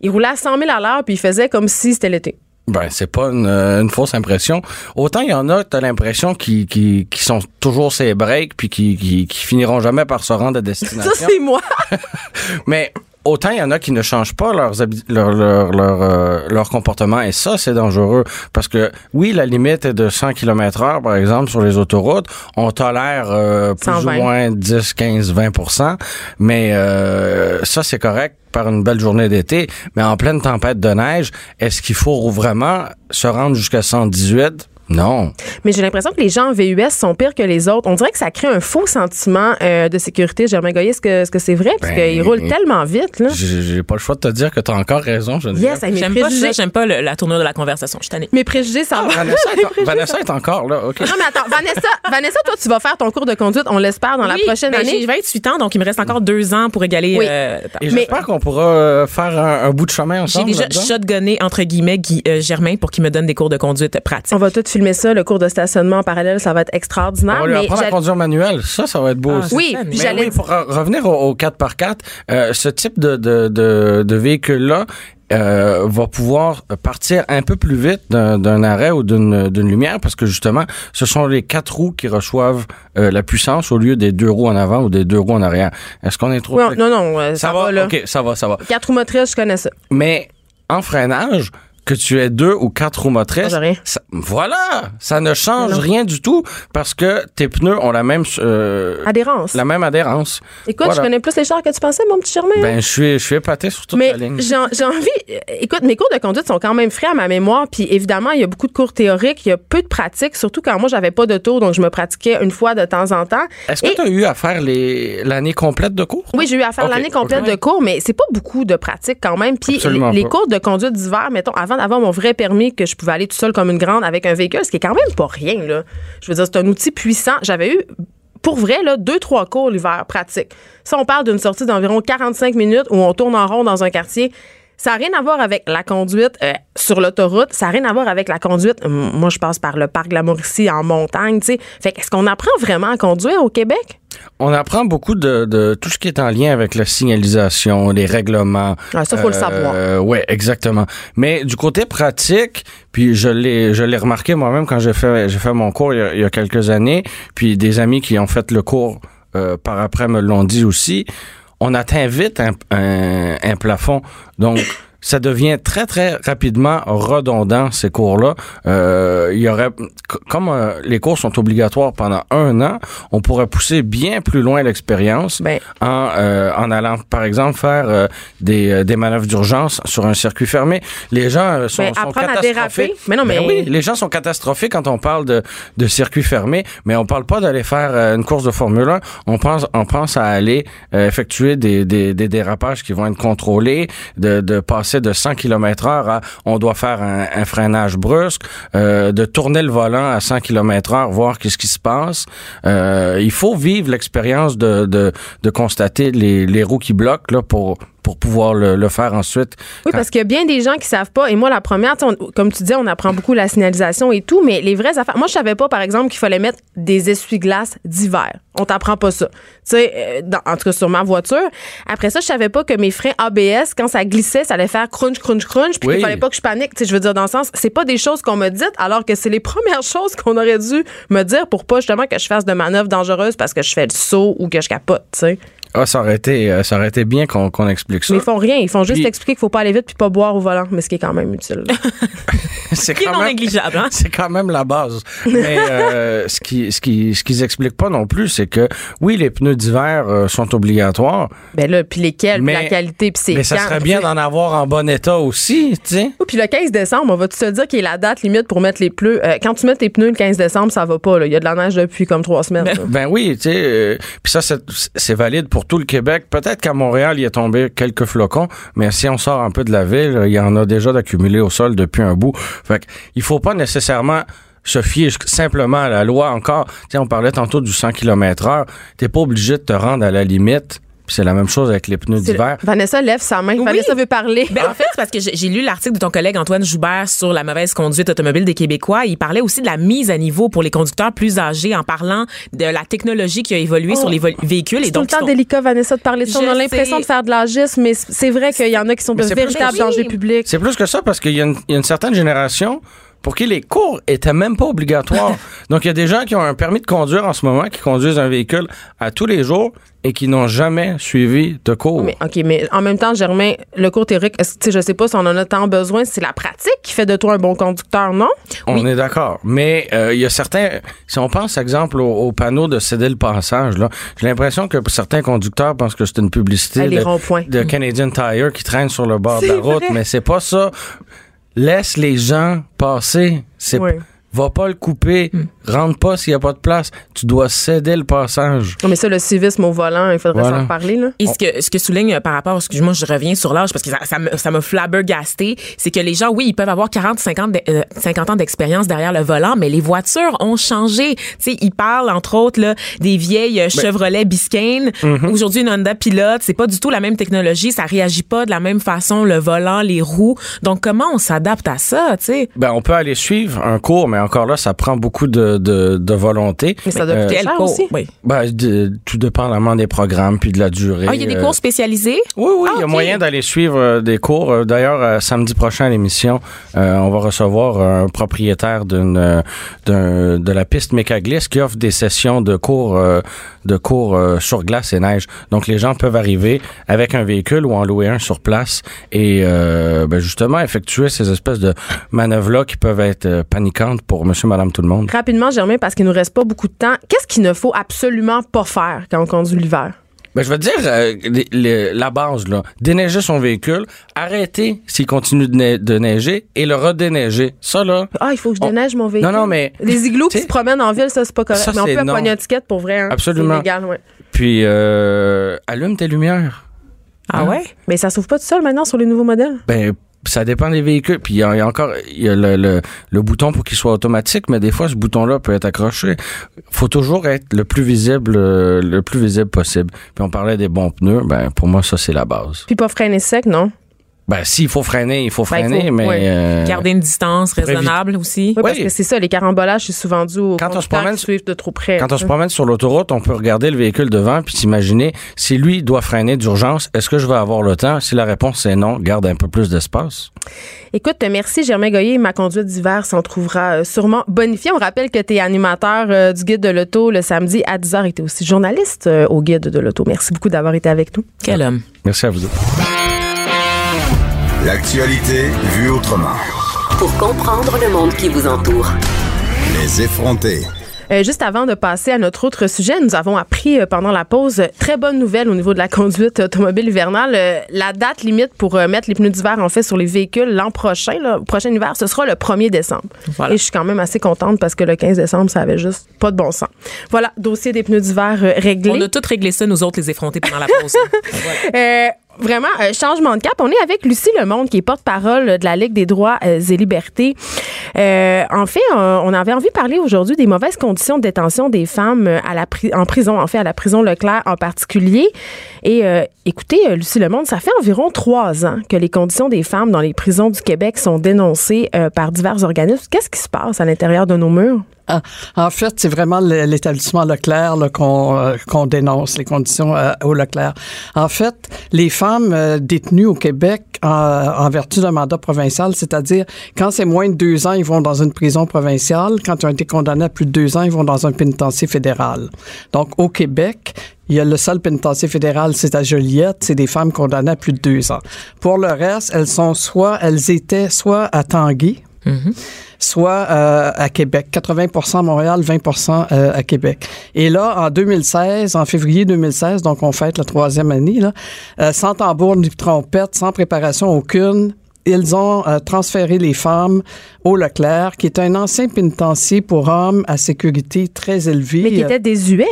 ils roulaient à 100 000 à l'heure, puis ils faisaient comme si c'était l'été. Ben, c'est pas une, euh, une fausse impression. Autant il y en a, t'as l'impression qui, qui, qui sont toujours ces breaks puis qui, qui, qui finiront jamais par se rendre à destination. Ça, c'est moi. Mais autant il y en a qui ne changent pas leurs habi- leur, leur, leur, euh, leur comportement et ça, c'est dangereux. Parce que oui, la limite est de 100 km heure, par exemple, sur les autoroutes. On tolère euh, plus 120. ou moins 10, 15, 20% Mais euh, ça, c'est correct par une belle journée d'été. Mais en pleine tempête de neige, est-ce qu'il faut vraiment se rendre jusqu'à 118? Non. Mais j'ai l'impression que les gens en VUS sont pires que les autres. On dirait que ça crée un faux sentiment euh, de sécurité. Germain Goyer, est-ce que est-ce que c'est vrai? Parce Ben, qu'ils roulent tellement vite, là. J'ai j'ai pas le choix de te dire que tu as encore raison, Geneviève. Yes, hey, mes J'aime pas ça, j'aime pas le- la tournure de la conversation. Je mes préjugés, ça va. Vanessa, est, Vanessa est encore là, OK. Non, mais attends, Vanessa, Vanessa, toi, tu vas faire ton cours de conduite, on l'espère, dans la prochaine ben, année. J'ai 28 ans, donc il me reste encore deux ans pour égaler. Oui. euh, Et Mais- j'espère qu'on pourra euh, faire un, un bout de chemin j'ai ensemble. déjà là-dedans. shotgunné, entre guillemets, Guy euh, Germain pour qu'il me donne des cours de conduite pratiques. On va tout filmer ça, le cours de stationnement en parallèle, ça va être On extraordinaire. va lui mais apprendre à conduire manuel. Ça, ça va être beau Ah, aussi. oui, puis Mais j'allais oui, pour re- revenir au, au 4x4, euh, ce type de, de, de, de véhicule-là euh, va pouvoir partir un peu plus vite d'un arrêt ou d'une d'une lumière parce que justement, ce sont les quatre roues qui reçoivent euh, la puissance au lieu des deux roues en avant ou des deux roues en arrière. Est-ce qu'on est trop... Non, non, euh, ça, ça, va, va? là. OK, ça va, ça va. Quatre roues motrices, je connais ça. Mais en freinage, que tu aies deux ou quatre roues motrices, rien. ça- voilà, ça ne change Non. rien du tout parce que tes pneus ont la même euh, Adhérence. la même adhérence. Écoute, Voilà. je connais plus les chars que tu pensais, mon petit Germain. Ben je suis je suis épaté sur toute Mais la ligne. j'ai envie. euh, Écoute, mes cours de conduite sont quand même frais à ma mémoire. Puis évidemment, il y a beaucoup de cours théoriques, il y a peu de pratique, surtout quand moi, j'avais pas de tour, donc je me pratiquais une fois de temps en temps. Est-ce que tu as eu à faire l'année complète de cours? Oui, j'ai eu à faire l'année complète de cours, mais c'est pas beaucoup de pratique quand même. Puis Absolument les, les pas. cours de conduite d'hiver, mettons, avant d'avoir mon vrai permis, que je pouvais aller tout seul comme une grande avec un véhicule, ce qui est quand même pas rien. Je veux dire, c'est un outil puissant. J'avais eu, pour vrai, là, deux, trois cours l'hiver pratiques. Ça, on parle d'une sortie d'environ 45 minutes où on tourne en rond dans un quartier. Ça n'a rien à voir avec la conduite euh, sur l'autoroute. Ça n'a rien à voir avec la conduite. Moi, je passe par le parc de la Mauricie en montagne, tu. Fait qu'est-ce qu'on apprend vraiment à conduire au Québec? On apprend beaucoup de, de tout ce qui est en lien avec la signalisation, les règlements. Ça, faut le savoir. Ouais, exactement. Mais du côté pratique, puis je l'ai je l'ai remarqué moi-même quand j'ai fait j'ai fait mon cours il y, a, il y a quelques années, puis des amis qui ont fait le cours euh, par après me l'ont dit aussi. On atteint vite un, un, un plafond. Donc ça devient très, très rapidement redondant, ces cours-là. Euh, il y aurait, comme euh, les cours sont obligatoires pendant un an, on pourrait pousser bien plus loin l'expérience Ben. en, euh, en allant, par exemple, faire euh, des, euh, des manœuvres d'urgence sur un circuit fermé. Les gens sont, Ben, sont catastrophés. Mais non, Ben mais- oui, les gens sont catastrophés quand on parle de, de circuit fermé, mais on parle pas d'aller faire une course de Formule 1. On pense, on pense à aller euh, effectuer des, des, des dérapages qui vont être contrôlés, de, de passer de 100 km heure à on doit faire un, freinage brusque, euh, de tourner le volant à 100 km heure, voir qu'est-ce qui se passe. Euh, il faut vivre l'expérience de, de, de constater les, les roues qui bloquent là, pour, pour pouvoir le, le faire ensuite. Oui, parce qu'il y a bien des gens qui savent pas. Et moi, la première, on- comme tu dis, on apprend beaucoup la signalisation et tout, mais les vraies affaires. Moi, je savais pas, par exemple, qu'il fallait mettre des essuie-glaces d'hiver. On t'apprend pas ça. Tu sais, euh, en tout cas, sur ma voiture. Après ça, je savais pas que mes freins ABS, quand ça glissait, ça allait faire crunch, crunch, crunch, puis Oui. qu'il fallait pas que je panique. Tu sais, je veux dire, dans le sens, c'est pas des choses qu'on m'a dites, alors que c'est les premières choses qu'on aurait dû me dire pour pas justement que je fasse de manœuvres dangereuses parce que je fais le saut ou que je capote, tu sais. Ah, ça aurait été, euh, ça aurait été bien qu'on qu'on explique ça. Mais ils font rien. Ils font juste Puis- expliquer qu'il faut pas aller vite puis pas boire au volant, mais ce qui est quand même utile. c'est non négligeable, hein? C'est quand même la base. Mais euh, ce qui, ce qui, ce qu'ils expliquent pas non plus, c'est que oui, les pneus d'hiver euh, sont obligatoires, Ben là, puis lesquels, puis la qualité, puis c'est mais ça quand, serait bien d'en avoir en bon état aussi, tu sais. Oui, puis le 15 décembre, on va te dire qu'il est la date limite pour mettre les pneus. Euh, quand tu mets tes pneus le 15 décembre, ça va pas. là. Il y a de la neige depuis comme trois semaines. là. Ben oui, tu sais. euh, Puis ça, c'est valide pour tout le Québec. Peut-être qu'à Montréal, il est tombé quelques flocons, mais si on sort un peu de la ville, il y en a déjà d'accumulés au sol depuis un bout. Fait il faut pas nécessairement se fier simplement à la loi encore. Tu sais, on parlait tantôt du 100 km heure. T'es pas obligé de te rendre à la limite. C'est la même chose avec les pneus d'hiver. Vanessa lève sa main. Vanessa veut parler. Ben, en fait, c'est parce que j'ai lu l'article de ton collègue Antoine Joubert sur la mauvaise conduite automobile des Québécois. Il parlait aussi de la mise à niveau pour les conducteurs plus âgés en parlant de la technologie qui a évolué sur les vo- véhicules. c'est Et tout le donc, temps sont- délicat, Vanessa, de parler de ça. On a l'impression de faire de l'agisme, mais c'est vrai qu'il y en a qui sont de Mais c'est plus véritables que- dangers publics. C'est plus que ça parce qu'il y a une certaine génération pour qui les cours étaient même pas obligatoires. Donc, il y a des gens qui ont un permis de conduire en ce moment, qui conduisent un véhicule à tous les jours et qui n'ont jamais suivi de cours. Mais, OK, mais en même temps, Germain, le cours théorique, que, tu sais, je sais pas si on en a tant besoin, c'est la pratique qui fait de toi un bon conducteur, non? On est d'accord. Mais euh, il y a certains... Si on pense, exemple, au, au panneau de céder le passage, là, j'ai l'impression que certains conducteurs pensent que c'est une publicité de, Canadian Tire qui traîne sur le bord de la route, vrai. mais c'est pas ça. Laisse les gens passer. C'est. Va pas le couper. Rentre pas s'il y a pas de place. Tu dois céder le passage. Non, mais ça, le civisme au volant, il faudrait Voilà. s'en reparler, là. Et ce que, ce que souligne euh, par rapport, excuse-moi, je reviens sur l'âge parce que ça, ça me, ça me flabbergasté, c'est que les gens, oui, ils peuvent avoir 40, 50, de- euh, 50 ans d'expérience derrière le volant, mais les voitures ont changé. Tu sais, ils parlent, entre autres, là, des vieilles euh, Chevrolet Biscayne. Aujourd'hui, une Honda Pilot, c'est pas du tout la même technologie, ça réagit pas de la même façon, le volant, les roues. Donc, comment on s'adapte à ça, tu sais? Ben, on peut aller suivre un cours, mais encore là, ça prend beaucoup de, de, de volonté. Mais ça doit Euh, coûter Quel cher aussi. Oui. ben, de- tout dépendamment des programmes puis de la durée. Ah, il y a des Euh, cours spécialisés? Oui, oui, Ah, il y a moyen d'aller suivre euh, des cours. Euh, D'ailleurs, euh, samedi prochain à l'émission, euh, on va recevoir un propriétaire d'une euh, d'un- de la piste Mécaglisse qui offre des sessions de cours euh, de cours euh, sur glace et neige. Donc, les gens peuvent arriver avec un véhicule ou en louer un sur place et euh, ben, justement effectuer ces espèces de manœuvres-là qui peuvent être euh, paniquantes pour monsieur, madame, tout le monde. Rapidement, Germain, parce qu'il nous reste pas beaucoup de temps, qu'est-ce qu'il ne faut absolument pas faire quand on conduit l'hiver? Ben, je veux dire, euh, les- les- la base, là, déneiger son véhicule, arrêter s'il continue de, ne- de neiger et le redéneiger. Ça, là, Ah, il faut que je On- déneige mon véhicule. Non, non, mais- Les igloos qui se promènent en ville, ça, c'est pas correct. Ça, mais on peut non. pogner une étiquette pour vrai. Hein? Absolument. C'est illégal, ouais. puis euh, allume tes lumières. Ah ouais? Mais ça s'ouvre pas tout seul maintenant sur les nouveaux modèles? Ben, ça dépend des véhicules. Puis il y, a encore y a le, le, le bouton pour qu'il soit automatique, mais des fois, ce bouton-là peut être accroché. faut toujours être le plus visible le plus visible possible. Puis on parlait des bons pneus. Ben, pour moi, ça, c'est la base. Puis pas freiner sec, non? Ben, s'il faut freiner, il faut Ben, il freiner, faut- mais... ouais. euh, Garder une distance raisonnable aussi. Oui, parce Oui. que c'est ça, les carambolages, c'est souvent dû aux Quand on se promène- qui suivent de trop près. Quand on se promène sur l'autoroute, on peut regarder le véhicule devant puis s'imaginer si lui doit freiner d'urgence, est-ce que je vais avoir le temps? Si la réponse est non, garde un peu plus d'espace. Écoute, merci Germain Goyer. Ma conduite d'hiver s'en trouvera euh, sûrement bonifiée. On rappelle que tu es animateur euh, du Guide de l'Auto le samedi à 10h et tu es aussi journaliste euh, au Guide de l'Auto. Merci beaucoup d'avoir été avec nous. Quel homme. Merci à vous. deux. L'actualité vue autrement. Pour comprendre le monde qui vous entoure. Les effronter. Euh, juste avant de passer à notre autre sujet, nous avons appris euh, pendant la pause euh, très bonne nouvelle au niveau de la conduite automobile hivernale. Euh, la date limite pour euh, mettre les pneus d'hiver en fait sur les véhicules l'an prochain, là, au prochain hiver, ce sera le 1er décembre. Voilà. Et je suis quand même assez contente parce que le 15 décembre, ça avait juste pas de bon sens. Voilà, dossier des pneus d'hiver euh, réglé. On a tout réglé ça, nous autres, les effrontés, pendant la pause. Euh, vraiment, euh, changement de cap. On est avec Lucie Lemonde, qui est porte-parole de la Ligue des droits euh, et libertés. Euh, en fait, on avait envie de parler aujourd'hui des mauvaises conditions de détention des femmes euh, à la en prison, en fait, à la prison Leclerc en particulier. Et écoutez, Lucie Lemonde, ça fait environ trois ans que les conditions des femmes dans les prisons du Québec sont dénoncées par divers organismes. Qu'est-ce qui se passe à l'intérieur de nos murs? Ah, en fait, c'est vraiment l'établissement Leclerc euh, qu'on dénonce, les conditions euh, au Leclerc. En fait, les femmes euh, détenues au Québec en, en vertu d'un mandat provincial, c'est-à-dire quand c'est moins de deux ans, ils vont dans une prison provinciale. Quand ils ont été condamnés à plus de deux ans, ils vont dans un pénitencier fédéral. Donc, au Québec, il y a le seul pénitencier fédéral, c'est à Joliette. C'est des femmes condamnées à plus de deux ans. Pour le reste, elles sont soit, elles étaient soit à Tanguy, soit euh, à Québec. 80% à Montréal, 20% euh, à Québec. Et là, en 2016, en février 2016, donc on fête la troisième année, là, euh, sans tambour ni trompette, sans préparation aucune, ils ont euh, transféré les femmes au Leclerc, qui est un ancien pénitencier pour hommes à sécurité très élevée. Mais qui étaient désuets.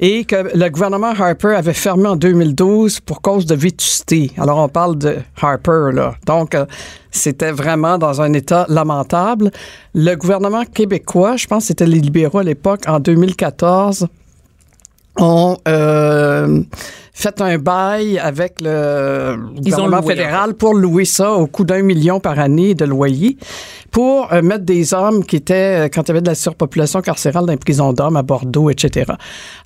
Et que le gouvernement Harper avait fermé en 2012 pour cause de vétusté. Alors, on parle de Harper, là. Donc, euh, c'était vraiment dans un état lamentable. Le gouvernement québécois, je pense que c'était les libéraux à l'époque, en 2014, ont euh, fait un bail avec le Ils gouvernement loué, fédéral pour louer ça au coût d'un million par année de loyer pour euh, mettre des hommes qui étaient, euh, quand il y avait de la surpopulation carcérale dans les prisons d'hommes à Bordeaux, etc.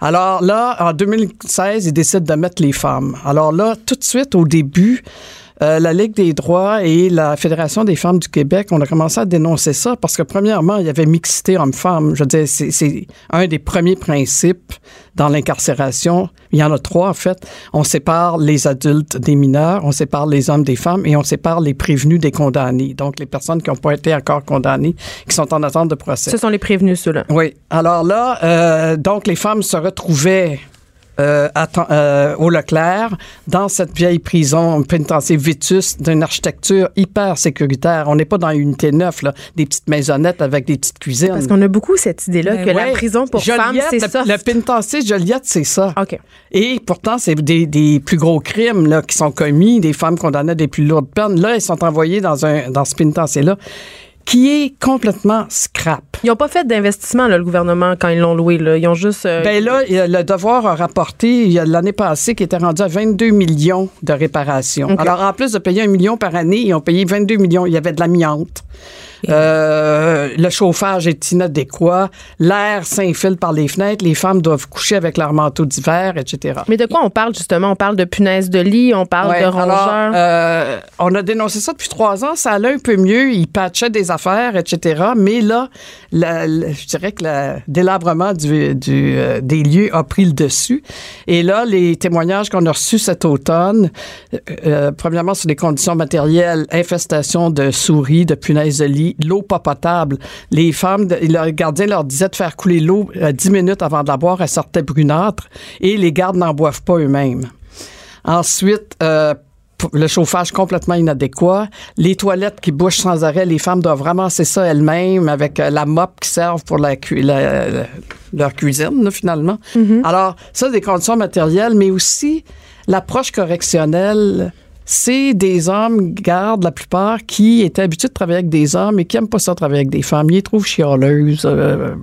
Alors là, en 2016, ils décident de mettre les femmes. Alors là, tout de suite, au début, euh, la Ligue des droits et la Fédération des femmes du Québec, on a commencé à dénoncer ça parce que, premièrement, il y avait mixité homme-femme. Je veux dire, c'est- c'est un des premiers principes dans l'incarcération. Il y en a trois, en fait. On sépare les adultes des mineurs, on sépare les hommes des femmes et on sépare les prévenus des condamnés. Donc, les personnes qui n'ont pas été encore condamnées, qui sont en attente de procès. Ce sont les prévenus, ceux-là. Oui. Alors là, euh, donc les femmes se retrouvaient euh, euh, au Leclerc dans cette vieille prison pénitentiaire vétuste d'une architecture hyper sécuritaire. On n'est pas dans une unité neuve, là, des petites maisonnettes avec des petites cuisines. Parce qu'on a beaucoup cette idée-là Ben que la prison pour Joliette, femmes, c'est ça. Le pénitencier Joliette, c'est ça. OK. Et pourtant, c'est des, des plus gros crimes là, qui sont commis, des femmes condamnées à des plus lourdes peines. Là, elles sont envoyées dans, un, dans ce pénitencier-là qui est complètement scrap. Ils n'ont pas fait d'investissement, le gouvernement, quand ils l'ont loué. Là. Ils ont juste. euh, Ben là, le devoir a rapporté il y a l'année passée qui était rendu à 22 millions de réparations. Alors, en plus de payer un million par année, ils ont payé 22 millions. Il y avait de l'amiante. Euh, le chauffage est inadéquat. L'air s'infile par les fenêtres. Les femmes doivent coucher avec leur manteau d'hiver, etc. Mais de quoi on parle, justement? On parle de punaises de lit, on parle Ouais, de rongeurs? alors, euh, on a dénoncé ça depuis trois ans. Ça allait un peu mieux. Ils patchaient des affaires, etc. Mais là, la- la- je dirais que le délabrement du, du, euh, des lieux a pris le dessus. Et là, les témoignages qu'on a reçus cet automne, premièrement sur les conditions matérielles, infestation de souris, de punaises de lit, l'eau pas potable. Les femmes, de- le gardien leur disait de faire couler l'eau euh, 10 minutes avant de la boire. Elle sortait brunâtre. Et les gardes n'en boivent pas eux-mêmes. Ensuite, euh, le chauffage complètement inadéquat, les toilettes qui bouchent sans arrêt, les femmes doivent ramasser ça elles-mêmes avec euh, la mop qui servent pour la, cu- la- la- leur cuisine, là, finalement. Alors, ça, des conditions matérielles, mais aussi l'approche correctionnelle. C'est des hommes, gardes la plupart, qui étaient habitués de travailler avec des hommes et qui n'aiment pas ça travailler avec des femmes. Ils les trouvent chialeuses. euh,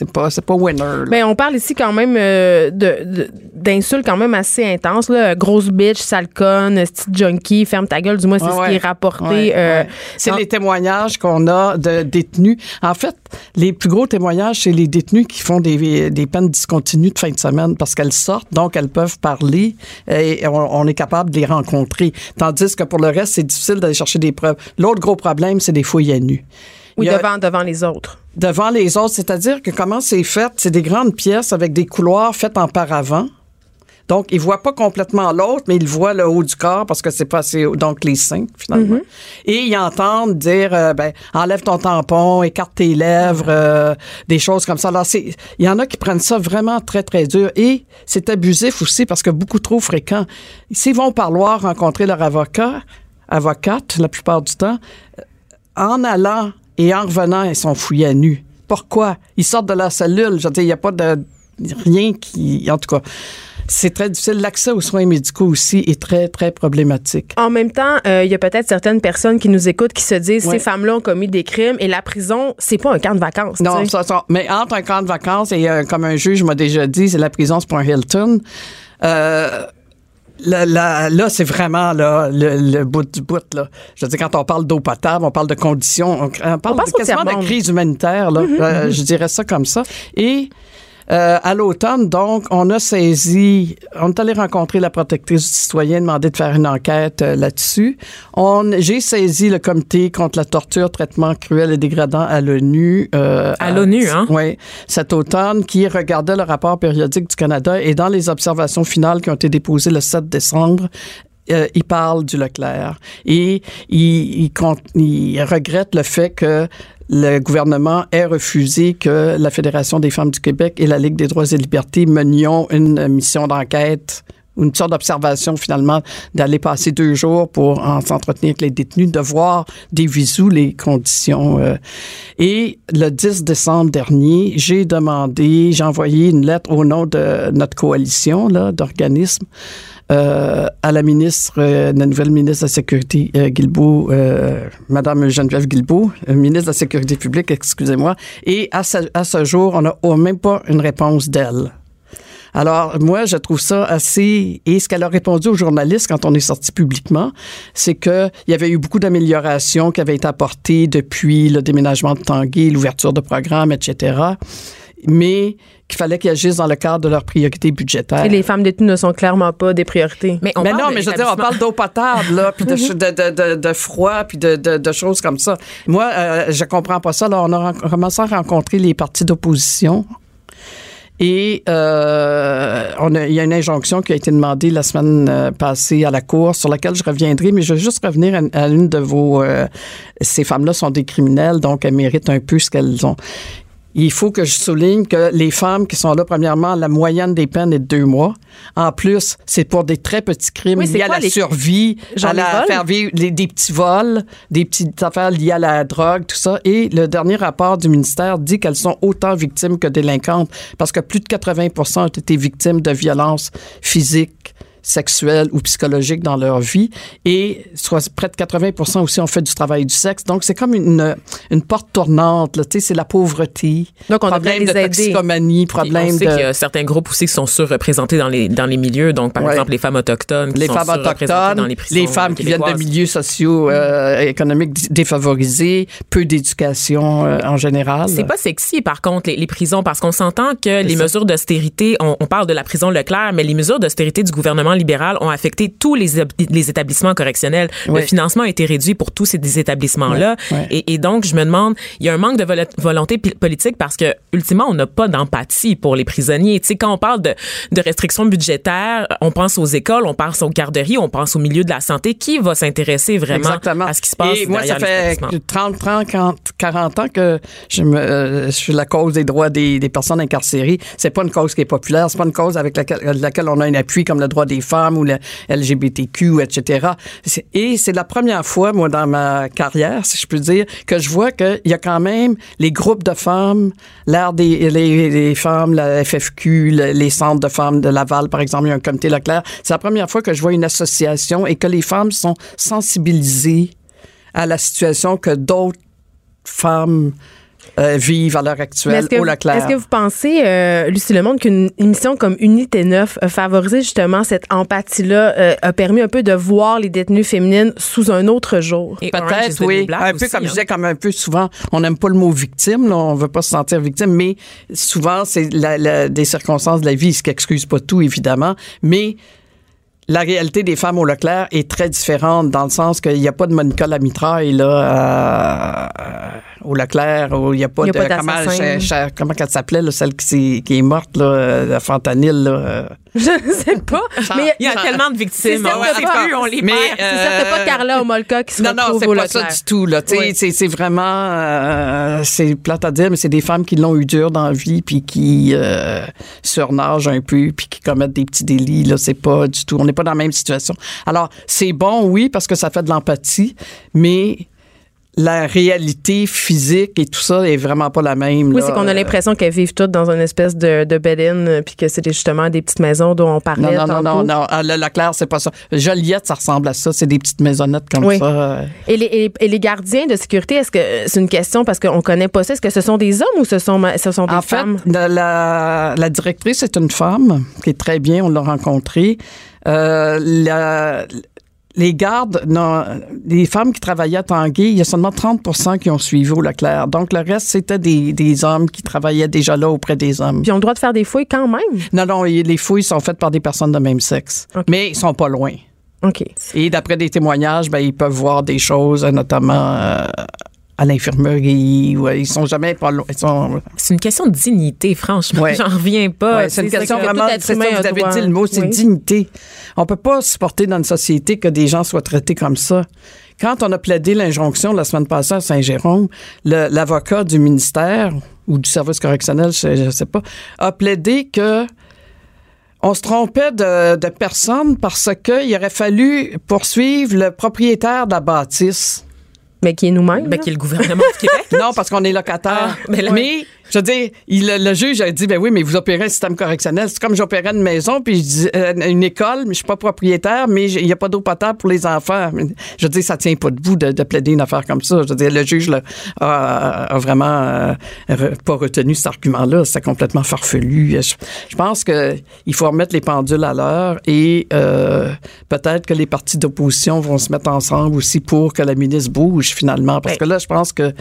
c'est pas, c'est pas winner. là. Ben, on parle ici quand même euh, de, de- d'insultes quand même assez intenses. Là. Grosse bitch, sale conne, petite junkie, ferme ta gueule. Du moins, c'est Ouais, ce qui est rapporté. Ouais, euh, ouais. C'est dans- les témoignages qu'on a de détenus. En fait, les plus gros témoignages, c'est les détenus qui font des, des peines discontinues de fin de semaine parce qu'elles sortent, donc elles peuvent parler et on, on est capable de les rencontrer. Tandis que pour le reste, c'est difficile d'aller chercher des preuves. L'autre gros problème, c'est des fouilles à nu. Oui, a- devant, devant les autres. devant les autres, c'est-à-dire que comment c'est fait, c'est des grandes pièces avec des couloirs faits en paravent. Donc, il voit pas complètement l'autre, mais il voit le haut du corps parce que c'est pas assez haut. Donc, les seins, finalement. Et ils entendent dire, euh, ben, enlève ton tampon, écarte tes lèvres, euh, des choses comme ça. Alors, c'est, il y en a qui prennent ça vraiment très, très dur. Et c'est abusif aussi parce que beaucoup trop fréquent. S'ils vont au parloir rencontrer leur avocat, avocate, la plupart du temps, euh, en allant et en revenant, ils sont fouillés à nu. Pourquoi? Ils sortent de leur cellule. Je veux dire, il n'y a pas de rien qui. En tout cas, c'est très difficile. L'accès aux soins médicaux aussi est très, très problématique. En même temps, euh, il y a peut-être certaines personnes qui nous écoutent qui se disent Ouais. ces femmes-là ont commis des crimes et la prison, c'est pas un camp de vacances. Non, ça, ça- mais entre un camp de vacances et euh, comme un juge m'a déjà dit, c'est la prison, c'est pas un Hilton. Euh, là, là, là, c'est vraiment là, le, le bout du bout. Là. Je veux dire, quand on parle d'eau potable, on parle de conditions, on, on parle pense au quasiment de crise humanitaire. Là. Euh, Je dirais ça comme ça. Et euh, à l'automne, donc, on a saisi, on est allé rencontrer la protectrice du citoyen, demander de faire une enquête euh, là-dessus. On, j'ai saisi le comité contre la torture, traitement cruel et dégradant à l'ONU. euh, À l'ONU, hein? oui, cet automne, qui regardait le rapport périodique du Canada et dans les observations finales qui ont été déposées le 7 décembre, euh, il parle du Leclerc et il, il, il regrette le fait que le gouvernement ait refusé que la Fédération des femmes du Québec et la Ligue des droits et libertés menions une mission d'enquête une sorte d'observation finalement d'aller passer deux jours pour en s'entretenir avec les détenus, de voir des visous les conditions. euh. Et le 10 décembre dernier, j'ai demandé, j'ai envoyé une lettre au nom de notre coalition d'organismes euh, à la ministre, euh, la nouvelle ministre de la Sécurité, euh, Guilbeault, Madame Geneviève Guilbeault, ministre de la Sécurité publique, excusez-moi. Et à ce, jour, on n'a même pas une réponse d'elle. Alors, moi, je trouve ça assez... Et ce qu'elle a répondu aux journalistes quand on est sorti publiquement, c'est qu'il y avait eu beaucoup d'améliorations qui avaient été apportées depuis le déménagement de Tanguay, l'ouverture de programmes, etc., mais qu'il fallait qu'ils agissent dans le cadre de leurs priorités budgétaires. Et les femmes détenues ne sont clairement pas des priorités. Mais on Mais non, mais je veux dire, on parle d'eau potable, là, puis de, de, de, de, de froid, puis de, de, de choses comme ça. Moi, euh, je comprends pas ça. Là, on a commencé à rencontrer les partis d'opposition. Et euh, on a- il y a une injonction qui a été demandée la semaine euh, passée à la Cour, sur laquelle je reviendrai, mais je vais juste revenir à, à une de vos... euh, ces femmes-là sont des criminels, donc elles méritent un peu ce qu'elles ont. Il faut que je souligne que les femmes qui sont là, premièrement, la moyenne des peines est de deux mois. En plus, c'est pour des très petits crimes Oui, liés à la les- survie, Genre à la vols? faire vivre les- des petits vols, des petites affaires liées à la drogue, tout ça. Et le dernier rapport du ministère dit qu'elles sont autant victimes que délinquantes parce que plus de 80% ont été victimes de violences physiques sexuelles ou psychologiques dans leur vie et soit près de 80% aussi ont fait du travail du sexe. Donc, c'est comme une, une porte tournante. là. Tu sais, c'est la pauvreté, Donc, on problème les de aider. toxicomanie, Puis on problème sait qu'il y de... a certains groupes aussi qui sont surreprésentés dans les, dans les milieux. Donc, par Ouais. exemple, les femmes autochtones qui les sont femmes autochtones, dans les les, prisons femmes qui viennent de milieux sociaux euh, économiques défavorisés, peu d'éducation euh, en général. C'est pas sexy, par contre, les, les prisons, parce qu'on s'entend que les ça. mesures d'austérité, on, on parle de la prison Leclerc, mais les mesures d'austérité du gouvernement libéral ont affecté tous les, les établissements correctionnels. Ouais. Le financement a été réduit pour tous ces établissements-là. Ouais, ouais. Et, et donc, je me demande, il y a un manque de volo- volonté politique parce que, ultimement, on n'a pas d'empathie pour les prisonniers. Tu sais, quand on parle de, de restrictions budgétaires, on pense aux écoles, on pense aux garderies, on pense au milieu de la santé. Qui va s'intéresser vraiment Exactement. à ce qui se passe Et moi, ça derrière fait établissements? 30, 30, 40, 40 ans que je, me, euh, je suis la cause des droits des, des personnes incarcérées. C'est pas une cause qui est populaire, c'est pas une cause avec laquelle, laquelle on a un appui comme le droit des femmes ou le LGBTQ, etc. Et c'est la première fois, moi, dans ma carrière, si je peux dire, que je vois qu'il y a quand même les groupes de femmes, l'ère des les, femmes, la FFQ, le- les centres de femmes de Laval, par exemple, il y a un comité Leclerc. C'est la première fois que je vois une association et que les femmes sont sensibilisées à la situation que d'autres femmes euh, vivent à l'heure actuelle Est-ce que, au vous- Leclerc. est-ce que vous pensez, euh, Lucie Lemonde, qu'une émission comme Unité 9 a favorisé justement cette empathie-là, euh, a permis un peu de voir les détenues féminines sous un autre jour? Peut-être, oui. Un peu aussi, comme je hein. disais, comme un peu souvent, on n'aime pas le mot victime, là, on veut pas se sentir victime, mais souvent, c'est la- la- des circonstances de la vie, ce qui excuse pas tout, évidemment, mais la réalité des femmes au Leclerc est très différente dans le sens qu'il n'y a pas de Monica Lamitraille, là, à- au Leclerc, où il n'y a pas Il y a de. pas comment, d'assassin. ch- ch- comment elle s'appelait, celle qui, est morte, là, euh, la fentanyl, là. euh. Je ne sais pas. mais Il y a tellement de victimes. C'est plus, on les Mais, perd. c'est certes pas euh, Carla Homolka qui se Non, non, retrouve c'est au pas ça du tout. Là. Tu sais, Oui. C'est, c'est vraiment, euh, c'est plate à dire, mais c'est des femmes qui l'ont eu dur dans la vie, puis qui euh, surnagent un peu, puis qui commettent des petits délits. Là, c'est pas du tout. On n'est pas dans la même situation. Alors, c'est bon, oui, parce que ça fait de l'empathie, mais la réalité physique et tout ça est vraiment pas la même. Oui, c'est qu'on a l'impression qu'elles vivent toutes dans une espèce de, de bed-in, euh, puis que c'est justement des petites maisons dont on parlait. Non, non, non, non, non. Ah, Le Leclerc, c'est pas ça. Joliette, ça ressemble à ça. C'est des petites maisonnettes comme Oui. ça. euh. Et les, et, et les gardiens de sécurité, est-ce que c'est une question parce qu'on connaît pas ça? Est-ce que ce sont des hommes ou ce sont, ce sont des En femmes? fait, la, la, la directrice est une femme qui est très bien, on l'a rencontrée. Euh, la- les gardes, non, les femmes qui travaillaient à Tanguay, il y a seulement 30% qui ont suivi au Leclerc. Donc, le reste, c'était des, des hommes qui travaillaient déjà là auprès des hommes. Puis ils ont le droit de faire des fouilles quand même? Non, non, les fouilles sont faites par des personnes de même sexe. Mais ils sont pas loin. OK. Et d'après des témoignages, ben, ils peuvent voir des choses, euh, notamment euh, à l'infirmerie, ou euh, ils sont jamais pas loin. Sont, C'est une question de dignité, franchement. Ouais. J'en reviens pas. Ouais, c'est une question que vraiment. ça, vous avez droit. dit le mot, c'est Oui. dignité. On peut pas supporter dans une société que des gens soient traités comme ça. Quand on a plaidé l'injonction la semaine passée à Saint-Jérôme, l'avocat du ministère ou du service correctionnel, je, ne sais pas, a plaidé que on se trompait de, de personne parce qu'il aurait fallu poursuivre le propriétaire de la bâtisse. Mais qui est nous-mêmes? Ben, qui est le gouvernement du Québec. Non, parce qu'on est locataire. Ah, mais là- mais, je veux dire, il- le juge a dit, ben oui, mais vous opérez un système correctionnel. C'est comme j'opérais une maison, puis je dis, euh, une école, mais je suis pas propriétaire, mais il n'y a pas d'eau potable pour les enfants. Je veux dire, ça tient pas debout de, de plaider une affaire comme ça. Je veux dire, le juge là, a, a vraiment euh, pas retenu cet argument-là. C'est complètement farfelu. Je, je pense que il faut remettre les pendules à l'heure et euh, peut-être que les partis d'opposition vont se mettre ensemble aussi pour que la ministre bouge finalement. Parce que là, je pense que